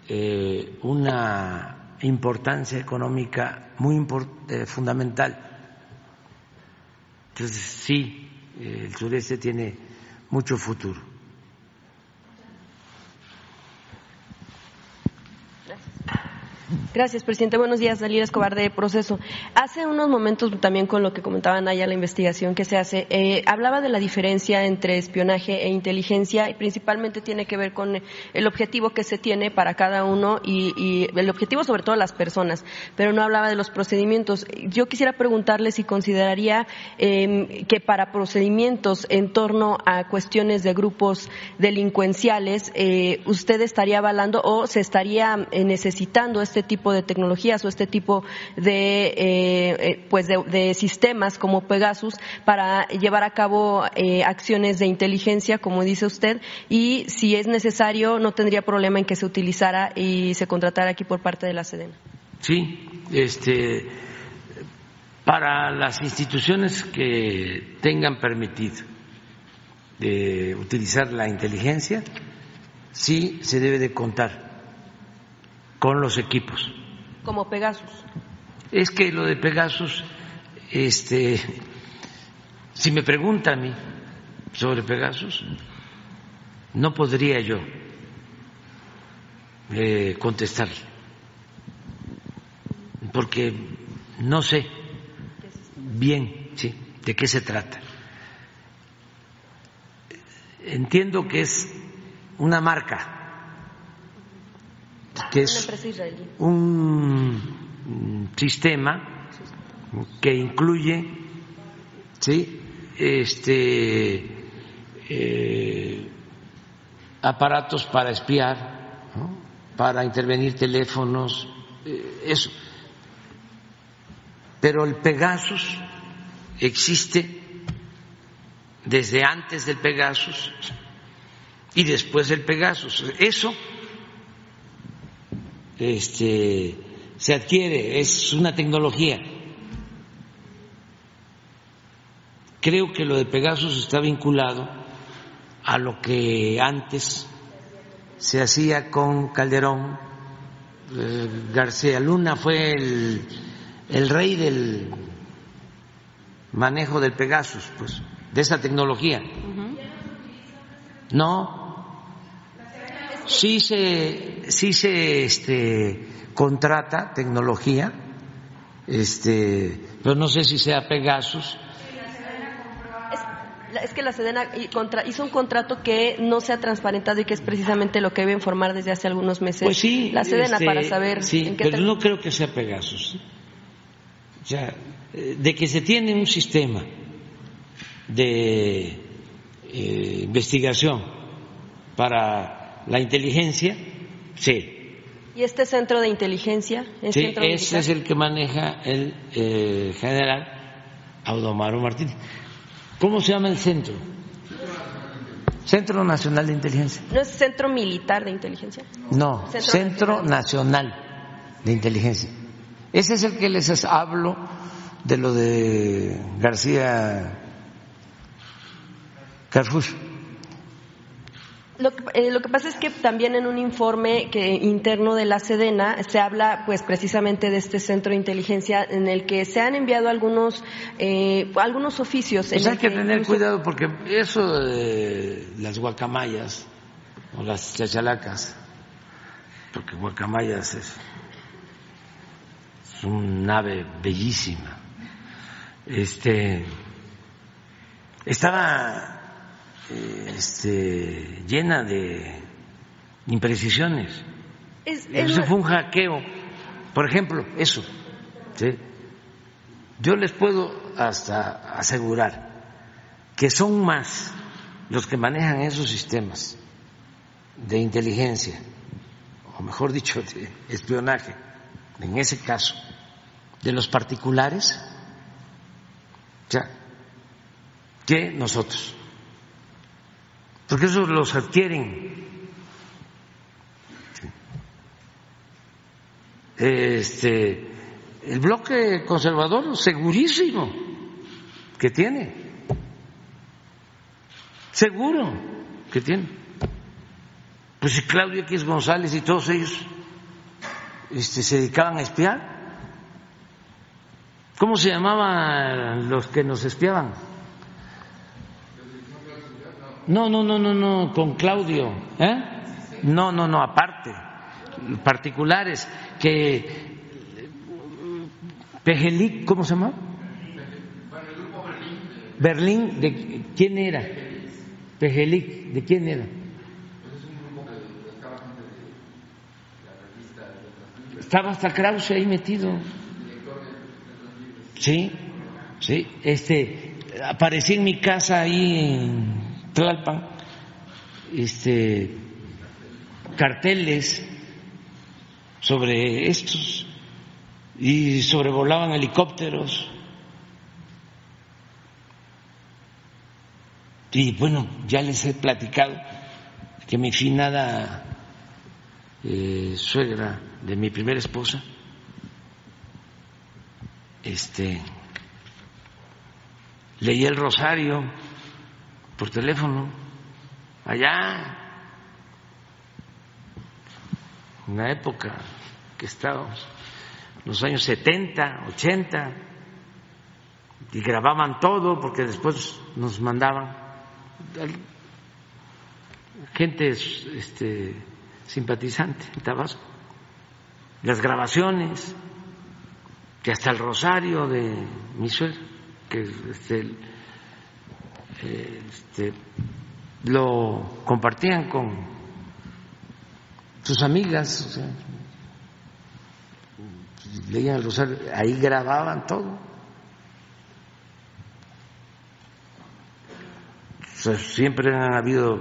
eh, una importancia económica muy eh, fundamental. Entonces, sí, el sureste tiene mucho futuro. Gracias, presidente. Buenos días, Dalila Escobar de Proceso. Hace unos momentos, también con lo que comentaban allá la investigación que se hace, eh, hablaba de la diferencia entre espionaje e inteligencia y principalmente tiene que ver con el objetivo que se tiene para cada uno y, el objetivo sobre todo las personas, pero no hablaba de los procedimientos. Yo quisiera preguntarle si consideraría em, que para procedimientos en torno a cuestiones de grupos delincuenciales, eh, usted estaría avalando o se estaría eh, necesitando este este tipo de tecnologías o este tipo de, eh, eh, pues de, sistemas como Pegasus para llevar a cabo eh, acciones de inteligencia, como dice usted, y si es necesario, no tendría problema en que se utilizara y se contratara aquí por parte de la Sedena. Sí, este, para las instituciones que tengan permitido utilizar la inteligencia, sí se debe de contar con los equipos. Como Pegasus. Es que lo de Pegasus, este, si me pregunta a mí sobre Pegasus, no podría yo eh, contestarle, porque no sé bien ¿sí? de qué se trata. Entiendo que es una marca que es un sistema que incluye ¿sí? este, eh, aparatos para espiar, para intervenir teléfonos, eh, eso. Pero el Pegasus existe desde antes del Pegasus y después del Pegasus. Eso este, se adquiere, es una tecnología. Creo que lo de Pegasus está vinculado a lo que antes se hacía con Calderón. Eh, García Luna fue el, el rey del manejo del Pegasus, pues, de esa tecnología. No, sí se, sí se este, contrata tecnología este, pero no sé si sea Pegasus. Es, que la Sedena hizo un contrato que no se ha transparentado y que es precisamente lo que debe informar desde hace algunos meses pues sí, la Sedena este, para saber. Sí, en qué pero no creo que sea Pegasus. O sea, eh, de que se tiene un sistema de eh, investigación para la inteligencia, sí. ¿Y este centro de inteligencia? sí, ese es el que maneja el eh, general Audomaro Martínez. ¿Cómo se llama el centro? Centro Nacional de Inteligencia. ¿No es Centro Militar de Inteligencia? No, Centro, Nacional de Inteligencia. Ese es el que les hablo de lo de García Carfush. Lo que, eh, lo que, pasa es que también en un informe que, interno de la Sedena se habla, pues, precisamente de este centro de inteligencia en el que se han enviado algunos eh, algunos oficios. Pues hay que, tener cuidado porque eso de las guacamayas o las chachalacas, porque guacamayas es, es un ave bellísima. Este estaba este, llena de imprecisiones. eso fue un hackeo. Por ejemplo, eso. Yo les puedo hasta asegurar que son más los que manejan esos sistemas de inteligencia, o mejor dicho, de espionaje, en ese caso, de los particulares, ya, que nosotros porque esos los adquieren. Este, el bloque conservador segurísimo que tiene, seguro que tiene. Pues si Claudio X González y todos ellos este, se dedicaban a espiar, ¿cómo se llamaban los que nos espiaban? No, no, no, no, no, con Claudio. ¿eh? No, no, no, aparte. Particulares que. Pejelic, ¿cómo se llama? Berlín, ¿de quién era? Pejelic, ¿de quién era? Estaba hasta Krause ahí metido. Sí, sí, este, aparecí en mi casa ahí en Tlalpan, este, carteles sobre estos y sobrevolaban helicópteros. Y bueno, ya les he platicado que mi finada eh, suegra de mi primera esposa, este, leí el rosario por teléfono, allá, en la época que estábamos, los años 70, 80, y grababan todo porque después nos mandaban. Gente este, simpatizante en Tabasco, las grabaciones, que hasta el rosario de mi suegro, que este, este, lo compartían con sus amigas, leían el rosario, ahí grababan todo. siempre han habido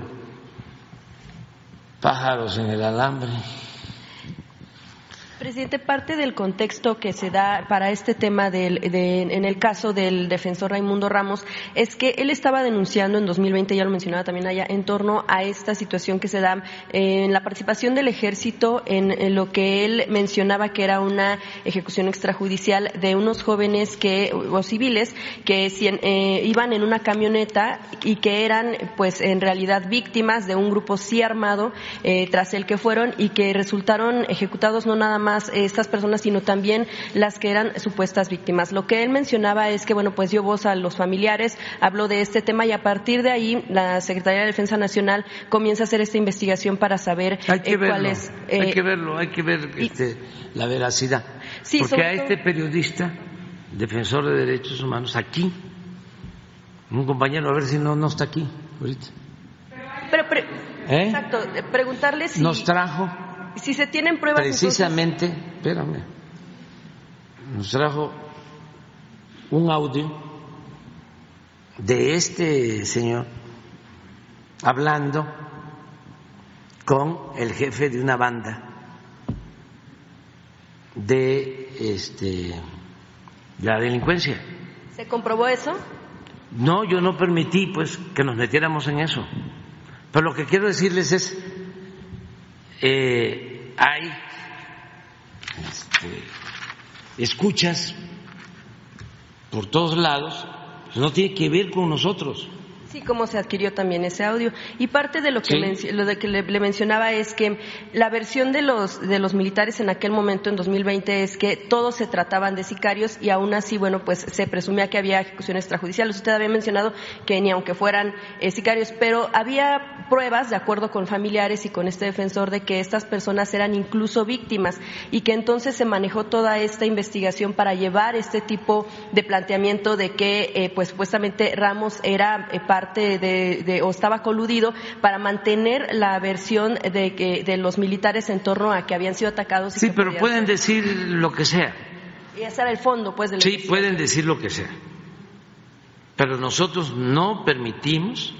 pájaros en el alambre. Presidente, parte del contexto que se da para este tema del, en el caso del defensor Raimundo Ramos es que él estaba denunciando en 2020, ya lo mencionaba también allá, en torno a esta situación que se da en la participación del ejército en, lo que él mencionaba que era una ejecución extrajudicial de unos jóvenes que o civiles que eh, iban en una camioneta y que eran, pues, en realidad víctimas de un grupo sí armado eh, tras el que fueron y que resultaron ejecutados no nada más más estas personas, sino también las que eran supuestas víctimas. Lo que él mencionaba es que, bueno, pues dio voz a los familiares, habló de este tema y a partir de ahí la Secretaría de Defensa Nacional comienza a hacer esta investigación para saber hay cuál es. hay que verlo, hay que ver este, la veracidad. Porque a este periodista, defensor de derechos humanos, aquí, un compañero, a ver si no, no está aquí ahorita. Pero, ¿Eh? exacto, preguntarle si. Nos trajo. Si se tienen pruebas. Precisamente, espérame, nos trajo un audio de este señor hablando con el jefe de una banda de este la delincuencia. ¿Se comprobó eso? No, yo no permití pues que nos metiéramos en eso. Pero lo que quiero decirles es, eh, hay este, escuchas por todos lados, no tiene que ver con nosotros. Sí, cómo se adquirió también ese audio. Y parte de lo que, lo de que le, mencionaba es que la versión de los, de los militares en aquel momento, en 2020, es que todos se trataban de sicarios y aún así, bueno, pues se presumía que había ejecuciones extrajudiciales. Usted había mencionado que ni aunque fueran eh, sicarios, pero había pruebas, de acuerdo con familiares y con este defensor, de que estas personas eran incluso víctimas y que entonces se manejó toda esta investigación para llevar este tipo de planteamiento de que, eh, pues supuestamente Ramos era eh, parte de, o estaba coludido para mantener la versión de, que, de los militares en torno a que habían sido atacados. sí, pero pueden decir lo que sea. Y ese era el fondo, pues, del Sí, pueden decir lo que sea. Pero nosotros no permitimos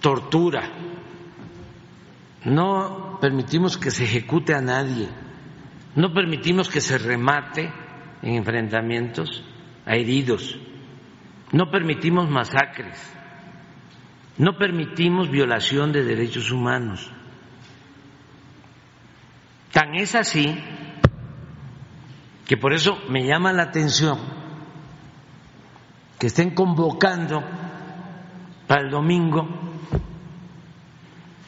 tortura. No permitimos que se ejecute a nadie. No permitimos que se remate en enfrentamientos a heridos. No permitimos masacres, no permitimos violación de derechos humanos. Tan es así que por eso me llama la atención que estén convocando para el domingo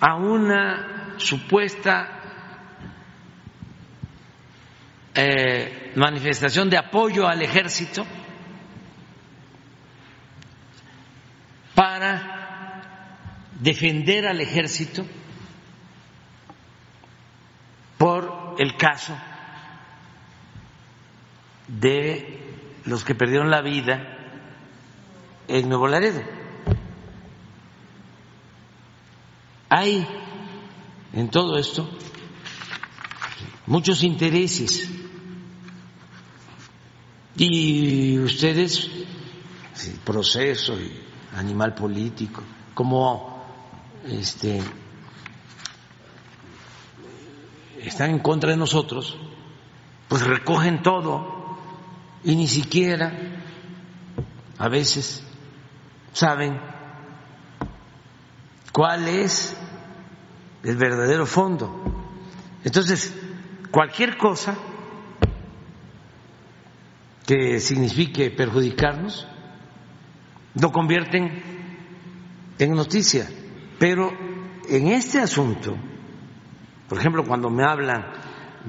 a una supuesta eh, manifestación de apoyo al ejército para defender al ejército por el caso de los que perdieron la vida en Nuevo Laredo. Hay en todo esto muchos intereses y ustedes, el proceso y animal político, como este, están en contra de nosotros, pues recogen todo y ni siquiera a veces saben cuál es el verdadero fondo. Entonces, cualquier cosa que signifique perjudicarnos, lo convierten en noticia. Pero en este asunto, por ejemplo, cuando me hablan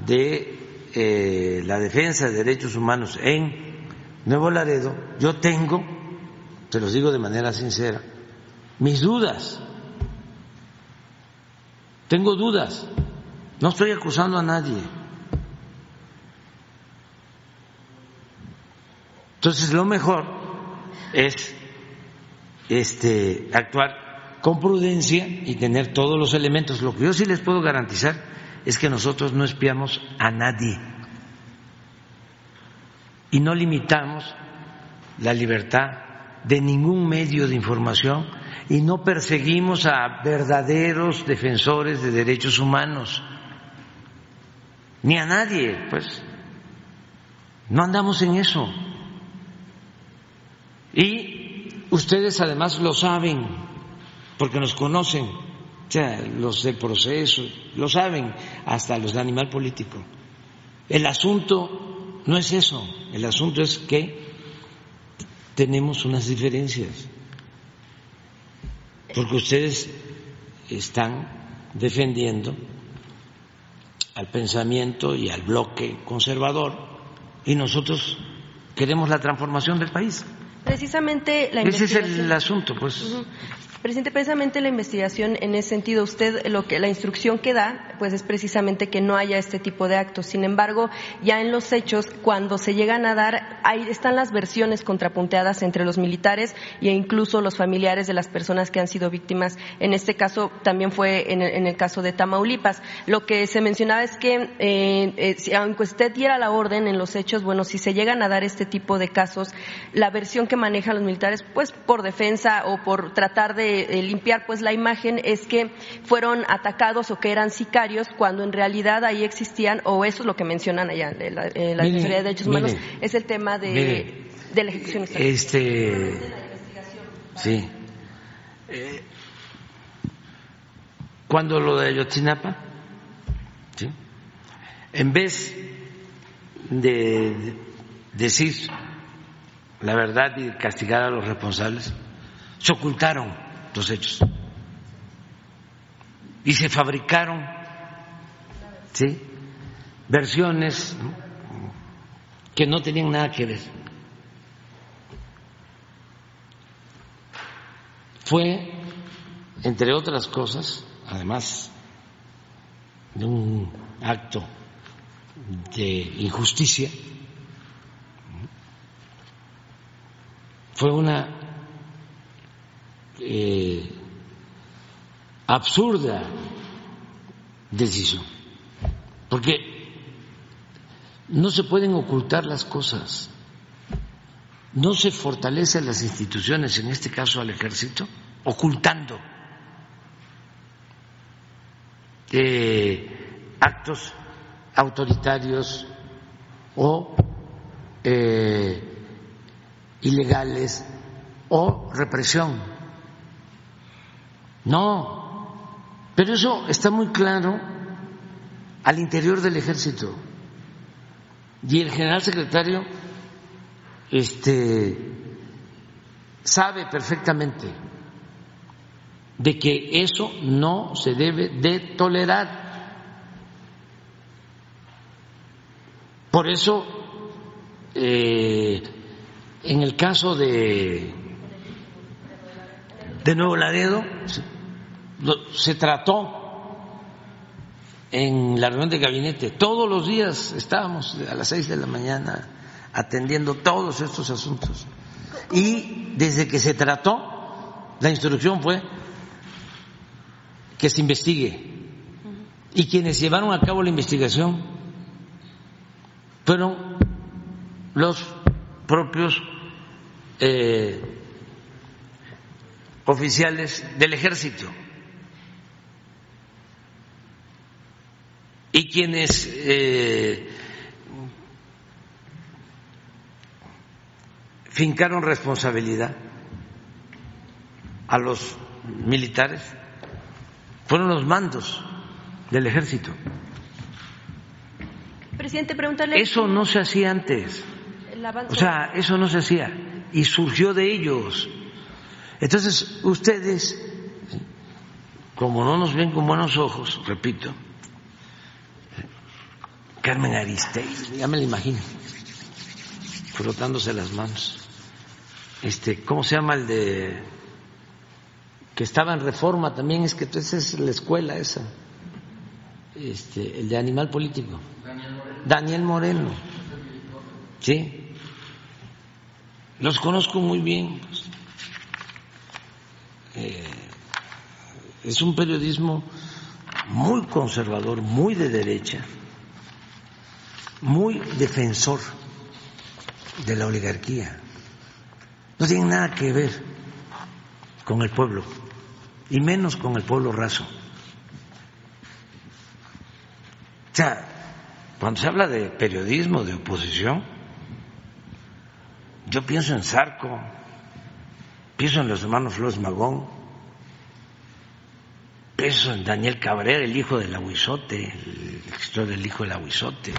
de eh, la defensa de derechos humanos en Nuevo Laredo, yo tengo, te los digo de manera sincera, mis dudas. Tengo dudas. No estoy acusando a nadie. Entonces, lo mejor es este, actuar con prudencia y tener todos los elementos. Lo que yo sí les puedo garantizar es que nosotros no espiamos a nadie y no limitamos la libertad de ningún medio de información y no perseguimos a verdaderos defensores de derechos humanos, ni a nadie, pues no andamos en eso. Y Ustedes además lo saben, porque nos conocen, los de proceso, lo saben, hasta los de animal político. El asunto no es eso, el asunto es que tenemos unas diferencias, porque ustedes están defendiendo al pensamiento y al bloque conservador y nosotros queremos la transformación del país. Precisamente la Ese es el asunto, pues. Presidente, precisamente la investigación en ese sentido, usted lo que la instrucción que da, pues es precisamente que no haya este tipo de actos. Sin embargo, ya en los hechos, cuando se llegan a dar, ahí están las versiones contrapunteadas entre los militares e incluso los familiares de las personas que han sido víctimas. En este caso, también fue en el, caso de Tamaulipas. Lo que se mencionaba es que, eh, eh, aunque usted diera la orden en los hechos, bueno, si se llegan a dar este tipo de casos, la versión que manejan los militares, pues por defensa o por tratar de limpiar pues la imagen es que fueron atacados o que eran sicarios cuando en realidad ahí existían, o eso es lo que mencionan allá en la, en la de Derechos Humanos, es el tema de, de la ejecución Este, sí. Eh, cuando lo de Ayotzinapa, ¿sí? en vez de decir la verdad y castigar a los responsables, se ocultaron los hechos. Y se fabricaron ¿sí? versiones que no tenían nada que ver. Fue, entre otras cosas, además de un acto de injusticia, fue una eh, absurda decisión, porque no se pueden ocultar las cosas, no se fortalecen las instituciones, en este caso al ejército, ocultando eh, actos autoritarios o eh, ilegales o represión. No, pero eso está muy claro al interior del ejército. Y el general secretario este, sabe perfectamente de que eso no se debe de tolerar. Por eso, eh, en el caso de de Nuevo Laredo se trató en la reunión de gabinete. Todos los días estábamos a las seis de la mañana atendiendo todos estos asuntos. Y desde que se trató, la instrucción fue que se investigue. Y quienes llevaron a cabo la investigación fueron los propios eh, oficiales del ejército y quienes eh, fincaron responsabilidad a los militares fueron los mandos del ejército. Presidente, pregúntale. Eso no se hacía antes. O sea, eso no se hacía y surgió de ellos. Entonces, ustedes, como no nos ven con buenos ojos, repito, Carmen Aristegui, ya me la imagino, frotándose las manos. Este, ¿cómo se llama el de que estaba en reforma también? Es que entonces es la escuela esa. Este, el de animal político. Daniel Moreno. Daniel Moreno. Sí. Los conozco muy bien. Eh, es un periodismo muy conservador, muy de derecha, muy defensor de la oligarquía. No tiene nada que ver con el pueblo, y menos con el pueblo raso. O sea, cuando se habla de periodismo, de oposición, yo pienso en Sarco, Pienso en los hermanos Flores Magón, pienso en Daniel Cabrera, el hijo del aguizote, el escritor del hijo del aguizote.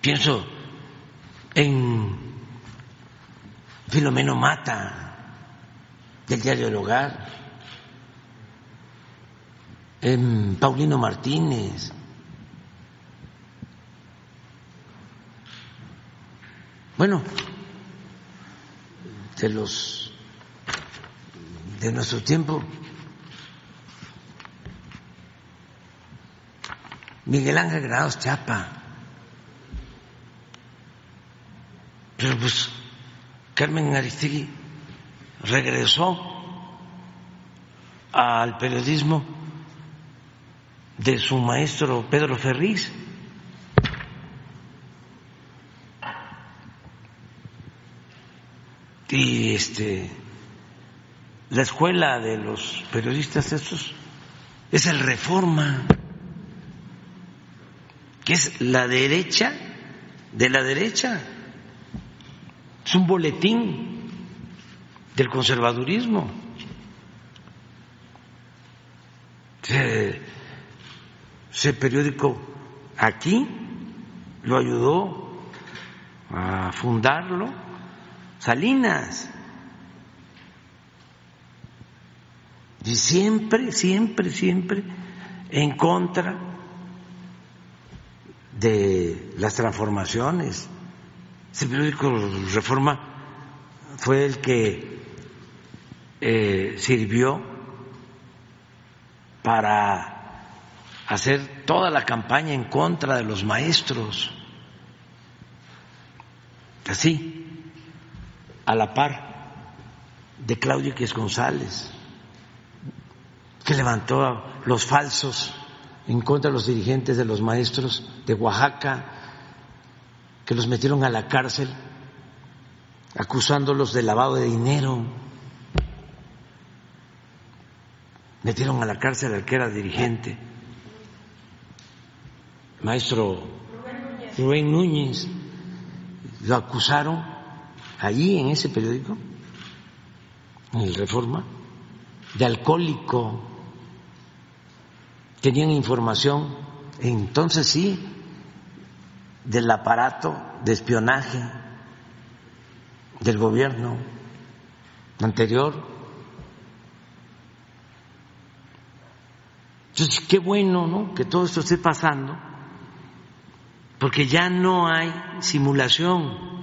Pienso en Filomeno Mata, del diario del hogar. en Paulino Martínez. Bueno, de los de nuestro tiempo, Miguel Ángel Granados Chapa, pero pues Carmen Aristegui regresó al periodismo de su maestro Pedro Ferriz. Y este la escuela de los periodistas estos es el Reforma, que es la derecha de la derecha. Es un boletín del conservadurismo. Ese periódico aquí lo ayudó a fundarlo Salinas. Y siempre, siempre, siempre en contra de las transformaciones. Ese periódico Reforma fue el que eh, sirvió para hacer toda la campaña en contra de los maestros. Así, a la par de Claudio Quies González, que levantó los falsos en contra de los dirigentes de los maestros de Oaxaca, que los metieron a la cárcel acusándolos de lavado de dinero. Metieron a la cárcel al que era dirigente maestro Rubén Núñez, lo acusaron allí en ese periódico, en el Reforma, de alcohólico. Tenían información, entonces sí, del aparato de espionaje del gobierno anterior. Entonces, qué bueno, ¿no? Que todo esto esté pasando porque ya no hay simulación.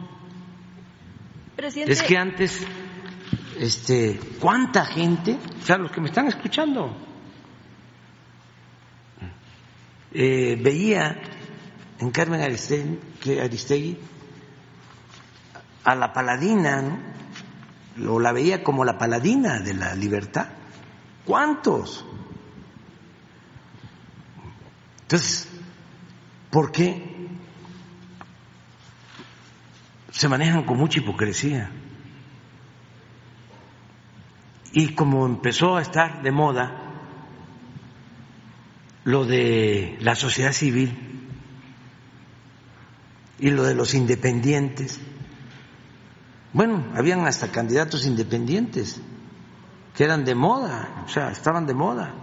Es que antes, este, ¿cuánta gente? O sea, los que me están escuchando, eh, veía en Carmen Aristegui, Aristegui a la paladina, ¿no? o la veía como la paladina de la libertad. ¿Cuántos? Entonces, ¿por qué se manejan con mucha hipocresía. Y como empezó a estar de moda lo de la sociedad civil y lo de los independientes, bueno, habían hasta candidatos independientes que eran de moda, o sea, estaban de moda,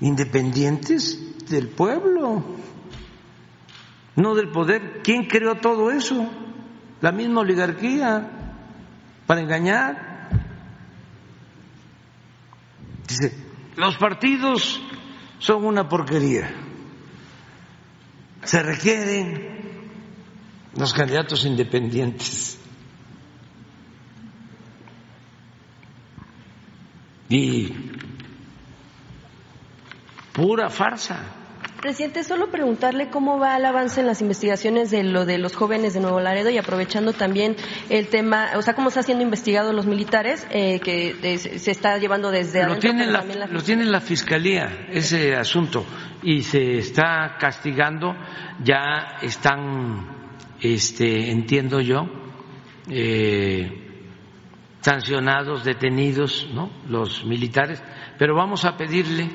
independientes del pueblo, no del poder. ¿Quién creó todo eso? La misma oligarquía para engañar. Dice, los partidos son una porquería. Se requieren los candidatos independientes. Y pura farsa. Presidente, solo preguntarle cómo va el avance en las investigaciones de lo de los jóvenes de Nuevo Laredo y aprovechando también el tema, o sea, cómo está siendo investigado los militares, eh, que se está llevando desde lo Tiene la, Lo tiene la Fiscalía, ese asunto, y se está castigando, ya están, este, entiendo yo, eh, sancionados, detenidos, ¿no? Los militares, pero vamos a pedirle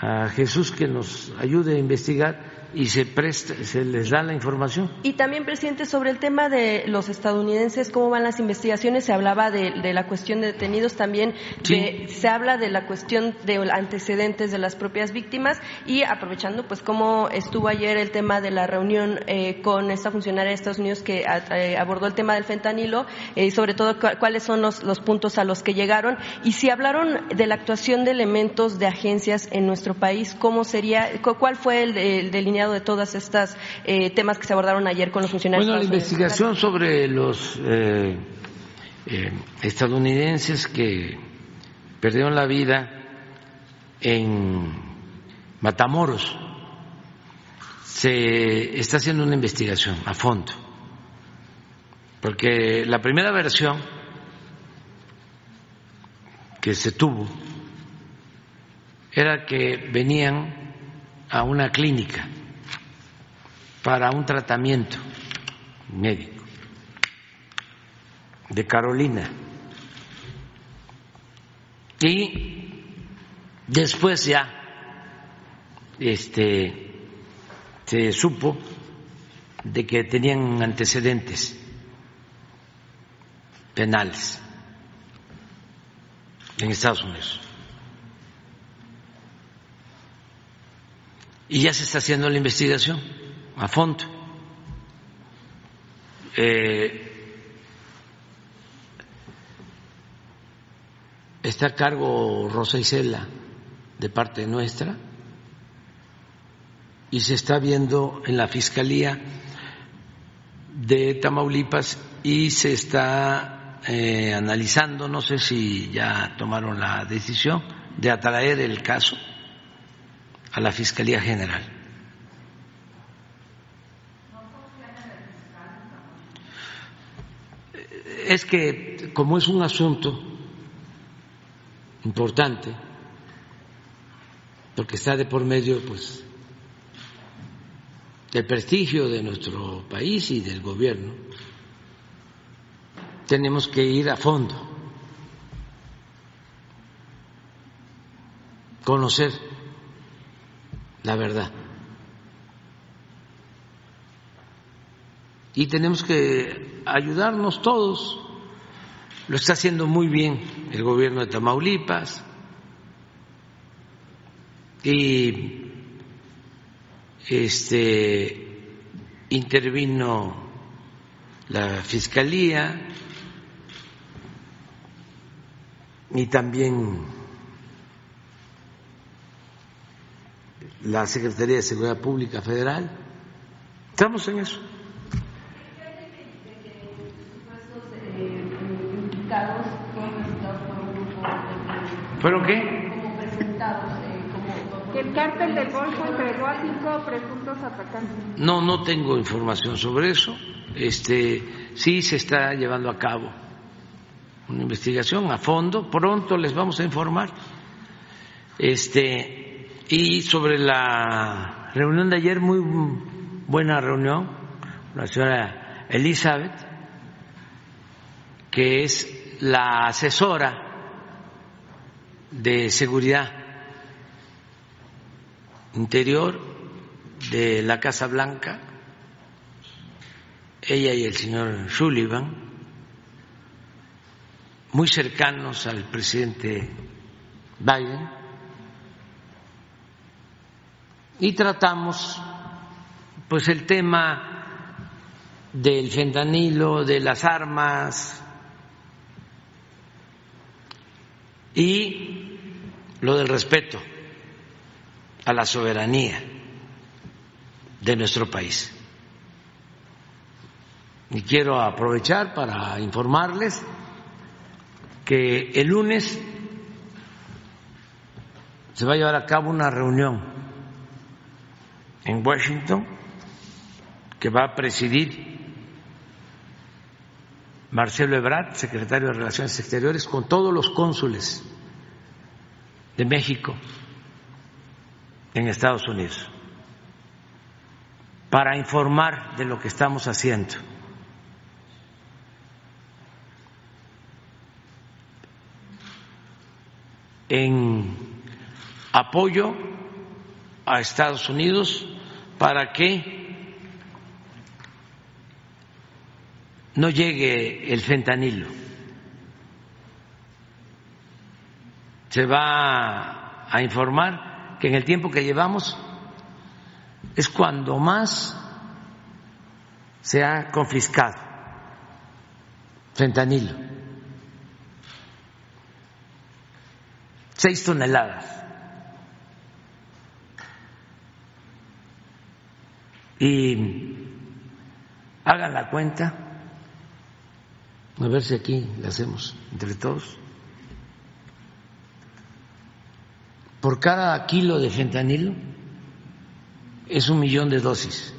a Jesús que nos ayude a investigar y se, presta, se les da la información. Y también, presidente, sobre el tema de los estadounidenses, cómo van las investigaciones, se hablaba de, la cuestión de detenidos, también se habla de la cuestión de antecedentes de las propias víctimas y aprovechando, pues, cómo estuvo ayer el tema de la reunión eh, con esta funcionaria de Estados Unidos que eh, abordó el tema del fentanilo, y eh, sobre todo cuáles son los, los puntos a los que llegaron y si hablaron de la actuación de elementos de agencias en nuestro país, cómo sería, cuál fue el, el de todas estas eh, temas que se abordaron ayer con los funcionarios. Bueno, la investigación sobre los eh, eh, estadounidenses que perdieron la vida en Matamoros se está haciendo una investigación a fondo, porque la primera versión que se tuvo era que venían a una clínica para un tratamiento médico de Carolina. Y después ya este se supo de que tenían antecedentes penales en Estados Unidos. Y ya se está haciendo la investigación a fondo. Eh, está a cargo Rosa Isela de parte nuestra y se está viendo en la Fiscalía de Tamaulipas y se está eh, analizando, no sé si ya tomaron la decisión de atraer el caso a la Fiscalía General. Es que como es un asunto importante, porque está de por medio, pues, del prestigio de nuestro país y del gobierno, tenemos que ir a fondo, conocer la verdad. Y tenemos que ayudarnos todos. Lo está haciendo muy bien el gobierno de Tamaulipas y este intervino la fiscalía y también la Secretaría de Seguridad Pública Federal. Estamos en eso. ¿Pero qué? Como presentados, eh, Que el cártel del Golfo entregó a cinco presuntos atacantes. No, no tengo información sobre eso. Este, sí se está llevando a cabo una investigación a fondo. Pronto les vamos a informar. Este, y sobre la reunión de ayer, muy buena reunión, la señora Elizabeth, que es la asesora de Seguridad Interior de la Casa Blanca, ella y el señor Sullivan, muy cercanos al presidente Biden, y tratamos pues el tema del fentanilo, de las armas y lo del respeto a la soberanía de nuestro país. Y quiero aprovechar para informarles que el lunes se va a llevar a cabo una reunión en Washington que va a presidir Marcelo Ebrard, secretario de Relaciones Exteriores, con todos los cónsules de México en Estados Unidos para informar de lo que estamos haciendo. en apoyo a Estados Unidos para que no llegue el fentanilo. Se va a informar que en el tiempo que llevamos es cuando más se ha confiscado fentanilo. Seis toneladas. Y hagan la cuenta, a ver si aquí la hacemos entre todos. Por cada kilo de fentanilo es un millón de dosis.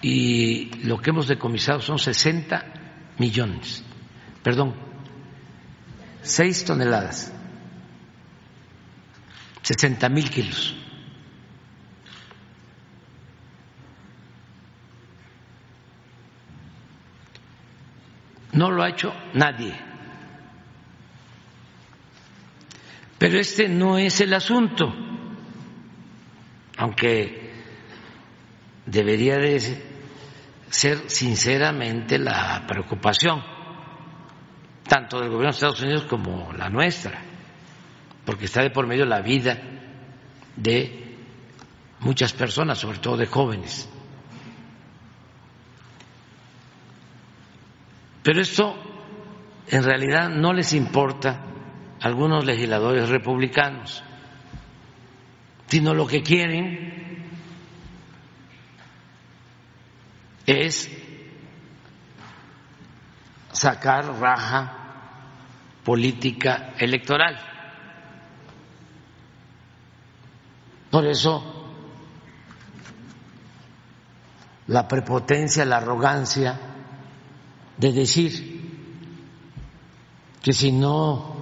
Y lo que hemos decomisado son 60 millones, perdón, 6 toneladas, 60 mil kilos. No lo ha hecho nadie. Pero este no es el asunto, aunque debería de ser sinceramente la preocupación, tanto del gobierno de Estados Unidos como la nuestra, porque está de por medio la vida de muchas personas, sobre todo de jóvenes. Pero esto en realidad no les importa a algunos legisladores republicanos, sino lo que quieren es sacar raja política electoral. Por eso la prepotencia, la arrogancia, de decir que si no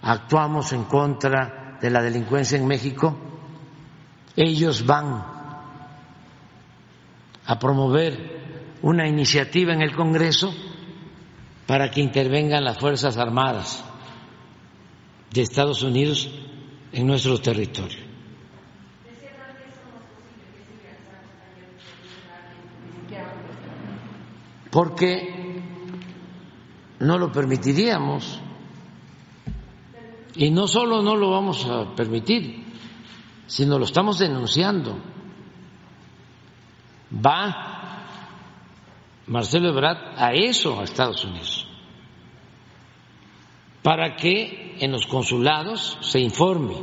actuamos en contra de la delincuencia en México, ellos van a promover una iniciativa en el Congreso para que intervengan las Fuerzas Armadas de Estados Unidos en nuestro territorio. Porque no lo permitiríamos. Y no solo no lo vamos a permitir, sino lo estamos denunciando. Va Marcelo Ebrard a eso, a Estados Unidos, para que en los consulados se informe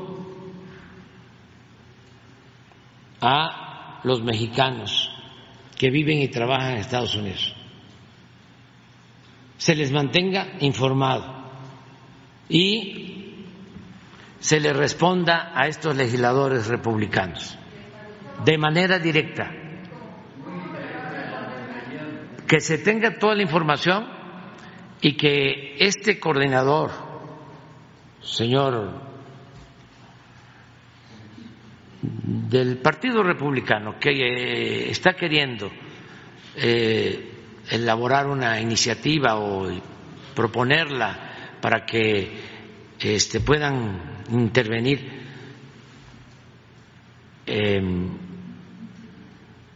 a los mexicanos que viven y trabajan en Estados Unidos se les mantenga informado y se le responda a estos legisladores republicanos de manera directa. Que se tenga toda la información y que este coordinador, señor del Partido Republicano, que eh, está queriendo eh, elaborar una iniciativa o proponerla para que este, puedan intervenir em,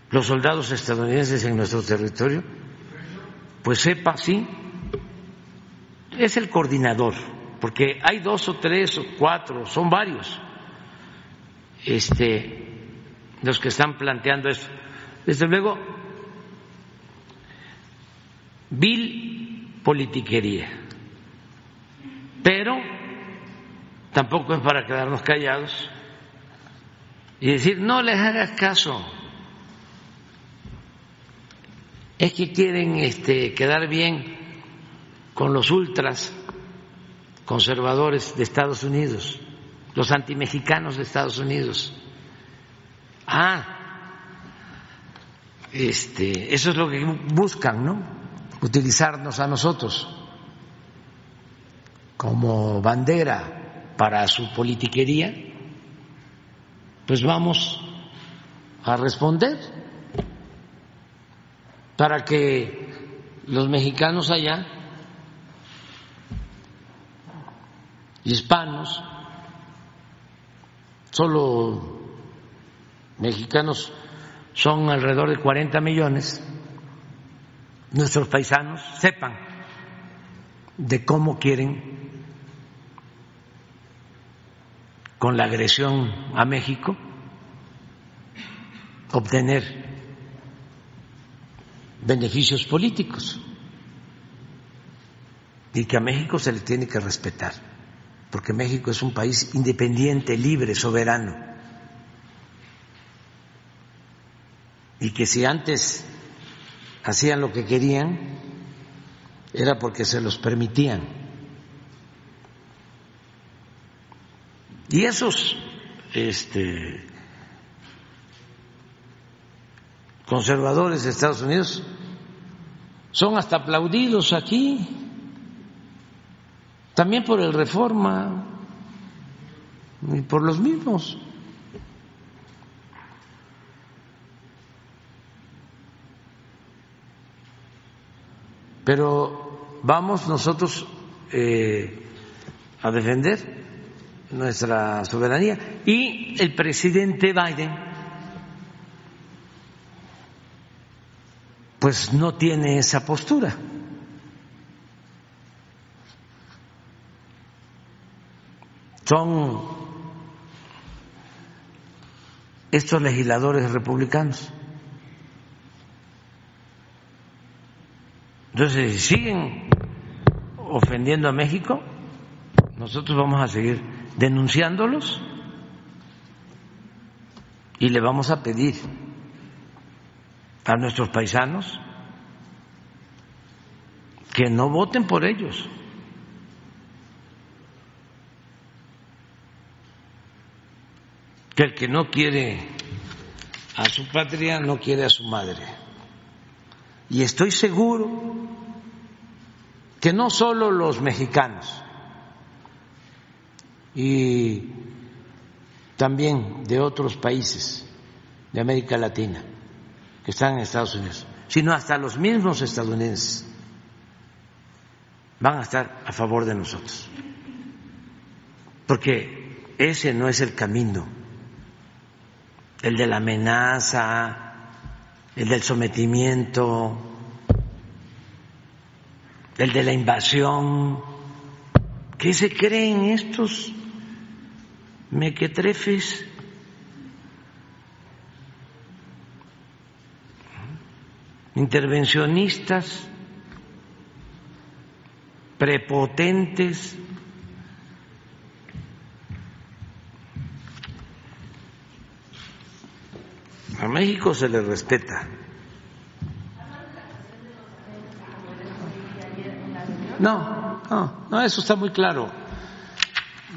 los soldados estadounidenses en nuestro territorio, pues sepa, sí, es el coordinador, porque hay dos o tres o cuatro, son varios, este, los que están planteando esto. Desde luego, vil politiquería. Pero tampoco es para quedarnos callados y decir, no les hagas caso. Es que quieren este, quedar bien con los ultras conservadores de Estados Unidos, los antimexicanos de Estados Unidos. Ah, este, eso es lo que buscan, ¿no? utilizarnos a nosotros como bandera para su politiquería, pues vamos a responder para que los mexicanos allá, hispanos, solo mexicanos son alrededor de 40 millones, nuestros paisanos sepan de cómo quieren con la agresión a México obtener beneficios políticos y que a México se le tiene que respetar, porque México es un país independiente, libre, soberano. Y que si antes hacían lo que querían, era porque se los permitían. Y esos este, conservadores de Estados Unidos son hasta aplaudidos aquí, también por el reforma y por los mismos. Pero vamos nosotros eh, a defender nuestra soberanía y el presidente Biden pues no tiene esa postura. Son estos legisladores republicanos. Entonces, si siguen ofendiendo a México, nosotros vamos a seguir denunciándolos y le vamos a pedir a nuestros paisanos que no voten por ellos. Que el que no quiere a su patria no quiere a su madre. Y estoy seguro que no solo los mexicanos y también de otros países de América Latina que están en Estados Unidos, sino hasta los mismos estadounidenses van a estar a favor de nosotros. Porque ese no es el camino, el de la amenaza, el del sometimiento, el de la invasión. ¿Qué se creen estos mequetrefes? intervencionistas, prepotentes, a México se le respeta. No, no, no, eso está muy claro.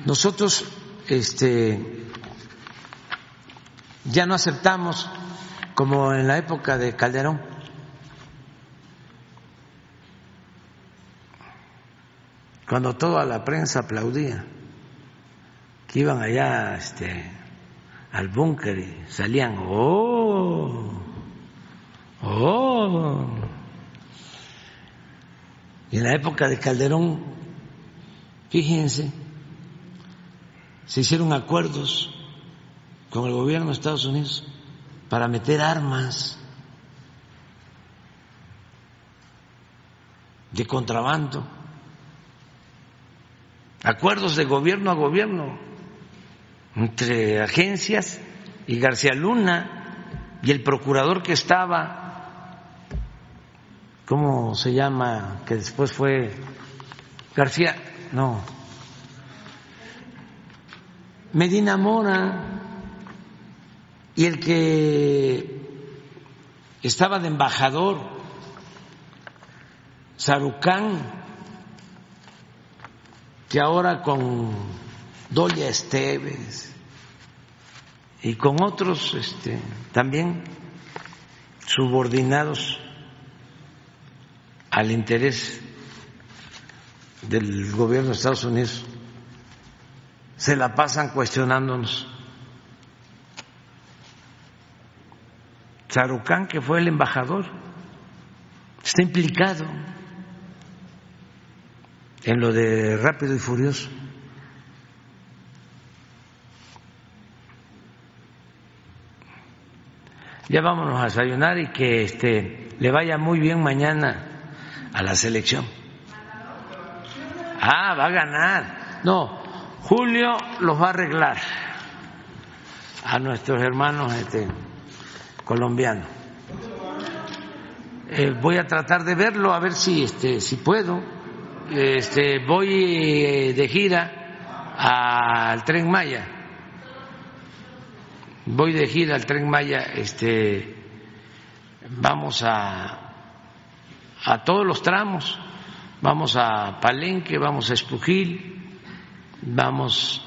Nosotros este ya no aceptamos como en la época de Calderón cuando toda la prensa aplaudía, que iban allá este, al búnker y salían, oh, oh. Y en la época de Calderón, fíjense, se hicieron acuerdos con el gobierno de Estados Unidos para meter armas de contrabando acuerdos de gobierno a gobierno entre agencias y García Luna y el procurador que estaba, ¿cómo se llama? Que después fue García, no, Medina Mora y el que estaba de embajador, Sarucán que ahora con Doña Esteves y con otros este, también subordinados al interés del gobierno de Estados Unidos, se la pasan cuestionándonos. Charucán, que fue el embajador, está implicado en lo de rápido y furioso. Ya vámonos a desayunar y que este, le vaya muy bien mañana a la selección. Ah, va a ganar. No, Julio los va a arreglar a nuestros hermanos este, colombianos. Eh, voy a tratar de verlo a ver si este si puedo. Este, voy de gira al Tren Maya. Voy de gira al Tren Maya. Este, vamos a a todos los tramos. Vamos a Palenque, vamos a Espujil, vamos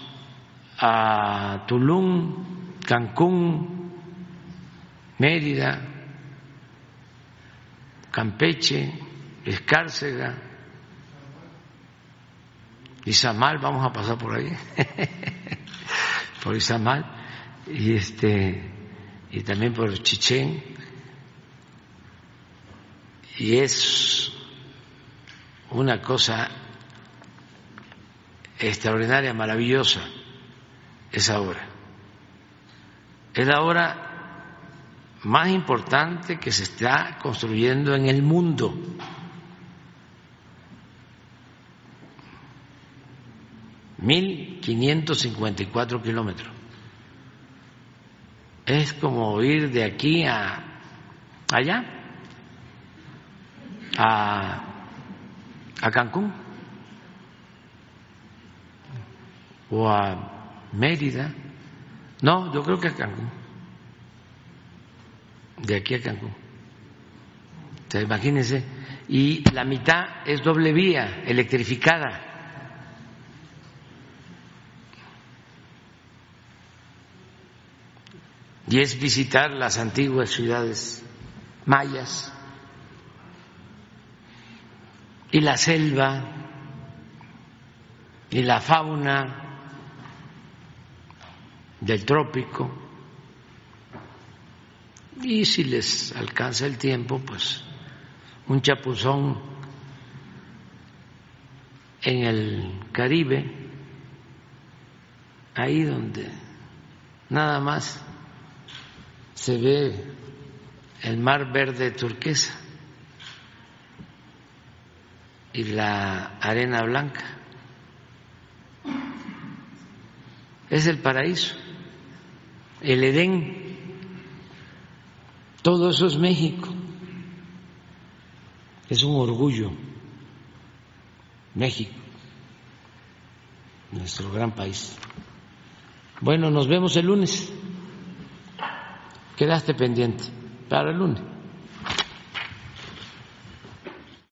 a Tulum, Cancún, Mérida, Campeche, Escárcega, Izamal, vamos a pasar por ahí, por Izamal, y este y también por Chichén, y es una cosa extraordinaria, maravillosa esa obra. Es la obra más importante que se está construyendo en el mundo. Mil quinientos cincuenta y cuatro kilómetros. Es como ir de aquí a allá, a, a Cancún o a Mérida. No, yo creo que a Cancún. De aquí a Cancún. Entonces, imagínense. Y la mitad es doble vía, electrificada. Y es visitar las antiguas ciudades mayas y la selva y la fauna del trópico. Y si les alcanza el tiempo pues un chapuzón en el Caribe ahí donde nada más se ve el mar verde turquesa y la arena blanca. Es el paraíso, el Edén. Todo eso es México. Es un orgullo. México, nuestro gran país. Bueno, nos vemos el lunes. Quedaste pendiente para el lunes.